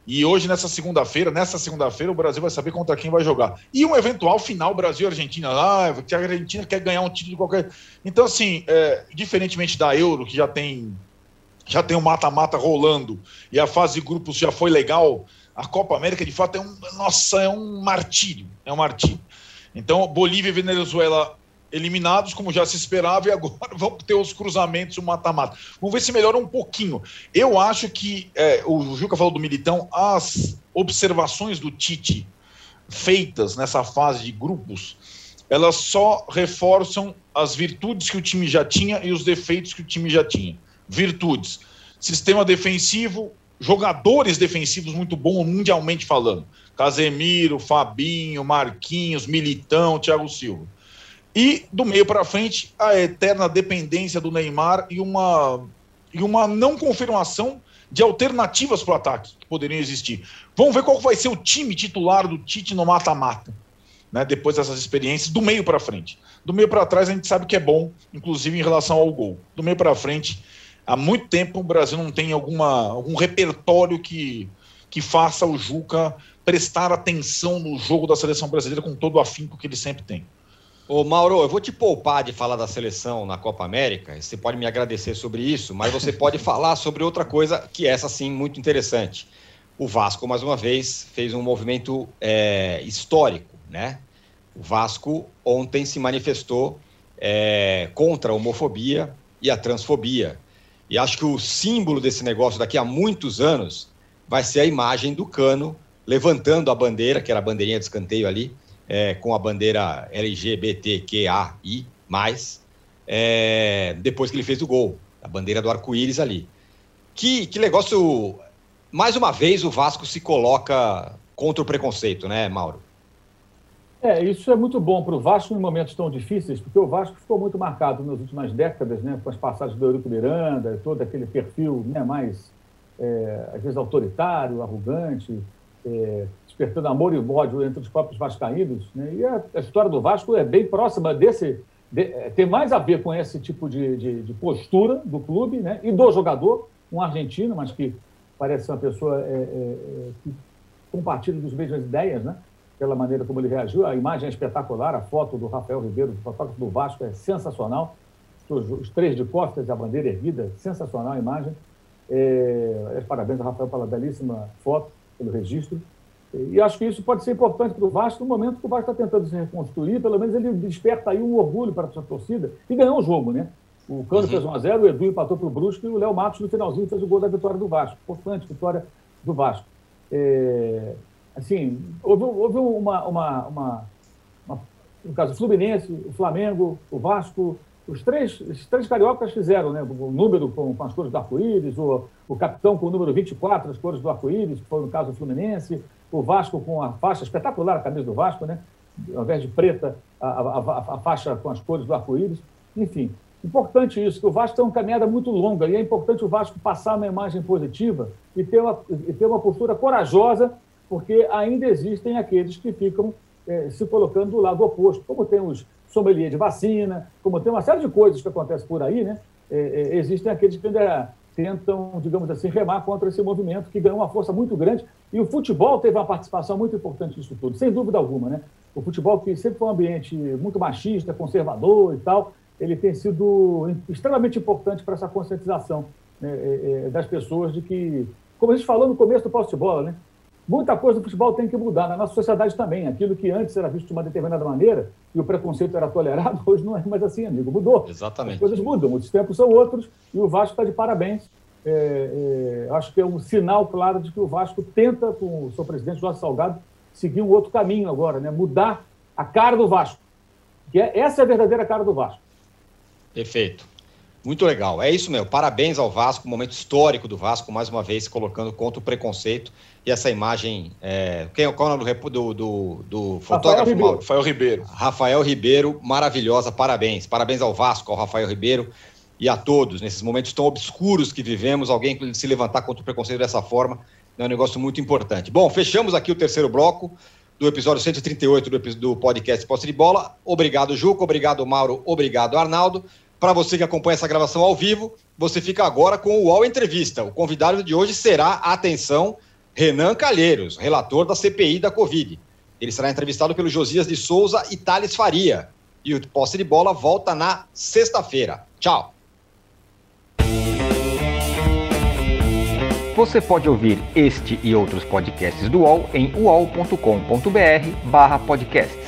E hoje, nessa segunda-feira, nessa segunda-feira, o Brasil vai saber contra quem vai jogar. E um eventual final Brasil-Argentina. Ah, que a Argentina quer ganhar um título de qualquer. Então, assim, é, diferentemente da Euro, que já tem já tem o um mata-mata rolando e a fase de grupos já foi legal, a Copa América, de fato, é um. Nossa, é um martírio. É um martírio. Então, Bolívia e Venezuela eliminados, como já se esperava, e agora vamos ter os cruzamentos o mata-mata. Vamos ver se melhora um pouquinho. Eu acho que, é, o Juca falou do Militão, as observações do Tite feitas nessa fase de grupos, elas só reforçam as virtudes que o time já tinha e os defeitos que o time já tinha. Virtudes. Sistema defensivo, jogadores defensivos muito bons, mundialmente falando. Casemiro, Fabinho, Marquinhos, Militão, Thiago Silva e do meio para frente, a eterna dependência do Neymar e uma, e uma não confirmação de alternativas para o ataque que poderiam existir. Vamos ver qual vai ser o time titular do Tite no mata-mata, né, depois dessas experiências, do meio para frente. Do meio para trás a gente sabe que é bom, inclusive em relação ao gol. Do meio para frente, há muito tempo o Brasil não tem alguma, algum repertório que, que faça o Juca prestar atenção no jogo da seleção brasileira com todo o afinco que ele sempre tem.
Ô Mauro, eu vou te poupar de falar da seleção na Copa América. Você pode me agradecer sobre isso, mas você pode falar sobre outra coisa que é essa sim muito interessante. O Vasco, mais uma vez, fez um movimento é, histórico, né? O Vasco ontem se manifestou é, contra a homofobia e a transfobia. E acho que o símbolo desse negócio daqui a muitos anos vai ser a imagem do Cano levantando a bandeira, que era a bandeirinha de escanteio ali, é, com a bandeira LGBTQAI, é, depois que ele fez o gol, a bandeira do arco-íris ali. Que, que negócio. Mais uma vez o Vasco se coloca contra o preconceito, né, Mauro?
É, isso é muito bom para o Vasco em momentos tão difíceis, porque o Vasco ficou muito marcado nas últimas décadas, né, com as passagens do Eurico Miranda, todo aquele perfil né, mais, é, às vezes, autoritário, arrogante, é, despertando amor e ódio entre os próprios vascaínos. Né? E a, a, história do Vasco é bem próxima desse. De, é, tem mais a ver com esse tipo de, de, de, postura do clube né? e do jogador, um argentino, mas que parece ser uma pessoa é, é, é que compartilha das mesmas ideias, né? pela maneira como ele reagiu. A imagem é espetacular, a foto do Rafael Ribeiro, do fotógrafo do Vasco, é sensacional. Os, três de costas a bandeira erguida, sensacional a imagem. É, parabéns ao Rafael pela belíssima foto, pelo registro. E acho que isso pode ser importante para o Vasco no momento que o Vasco está tentando se reconstruir, pelo menos ele desperta aí um orgulho para a sua torcida e ganhou o jogo, né? O Cano uhum. fez 1x0, o Edu empatou para o Brusque e o Léo Matos no finalzinho fez o gol da vitória do Vasco. Importante, vitória do Vasco. É, assim, houve, houve uma, uma, uma, uma, no caso, o Fluminense, o Flamengo, o Vasco, os três, os três cariocas fizeram, né? O número com, com as cores do arco-íris, o, o capitão com o número 24, as cores do arco-íris, que foi no caso o Fluminense, o Vasco com a faixa espetacular, a camisa do Vasco, né? Ao invés de preta, a, a, a faixa com as cores do arco-íris. Enfim, importante isso, que o Vasco tem uma caminhada muito longa e é importante o Vasco passar uma imagem positiva e ter uma, e ter uma postura corajosa, porque ainda existem aqueles que ficam é, se colocando do lado oposto, como tem os sommelier de vacina, como tem uma série de coisas que acontecem por aí, né? É, é, existem aqueles que ainda tentam, digamos assim, remar contra esse movimento que ganhou uma força muito grande. E o futebol teve uma participação muito importante nisso tudo, sem dúvida alguma. Né? O futebol, que sempre foi um ambiente muito machista, conservador e tal, ele tem sido extremamente importante para essa conscientização né, é, é, das pessoas de que, como a gente falou no começo do posse de né? Muita coisa do futebol tem que mudar, na nossa sociedade também. Aquilo que antes era visto de uma determinada maneira e o preconceito era tolerado, hoje não é mais assim, amigo. Mudou.
Exatamente.
As coisas mudam, os tempos são outros e o Vasco está de parabéns. É, é, acho que é um sinal claro de que o Vasco tenta, com o seu presidente Jorge Salgado, seguir um outro caminho agora, né? mudar a cara do Vasco. Que é, essa é a verdadeira cara do Vasco.
Perfeito. Muito legal. É isso, meu. Parabéns ao Vasco, momento histórico do Vasco, mais uma vez colocando contra o preconceito e essa imagem. É... Quem, qual é o nome do, do, do fotógrafo?
Rafael Ribeiro. Rafael Ribeiro.
Rafael Ribeiro, maravilhosa. Parabéns. Parabéns ao Vasco, ao Rafael Ribeiro e a todos nesses momentos tão obscuros que vivemos. Alguém se levantar contra o preconceito dessa forma é um negócio muito importante. Bom, fechamos aqui o terceiro bloco do episódio 138 do, do podcast Posse de Bola. Obrigado, Juco. Obrigado, Mauro. Obrigado, Arnaldo. Para você que acompanha essa gravação ao vivo, você fica agora com o UOL Entrevista. O convidado de hoje será, atenção, Renan Calheiros, relator da CPI da Covid. Ele será entrevistado pelo Josias de Souza e Thales Faria. E o posse de bola volta na sexta-feira. Tchau. Você pode ouvir este e outros podcasts do UOL em uol.com.br/podcasts.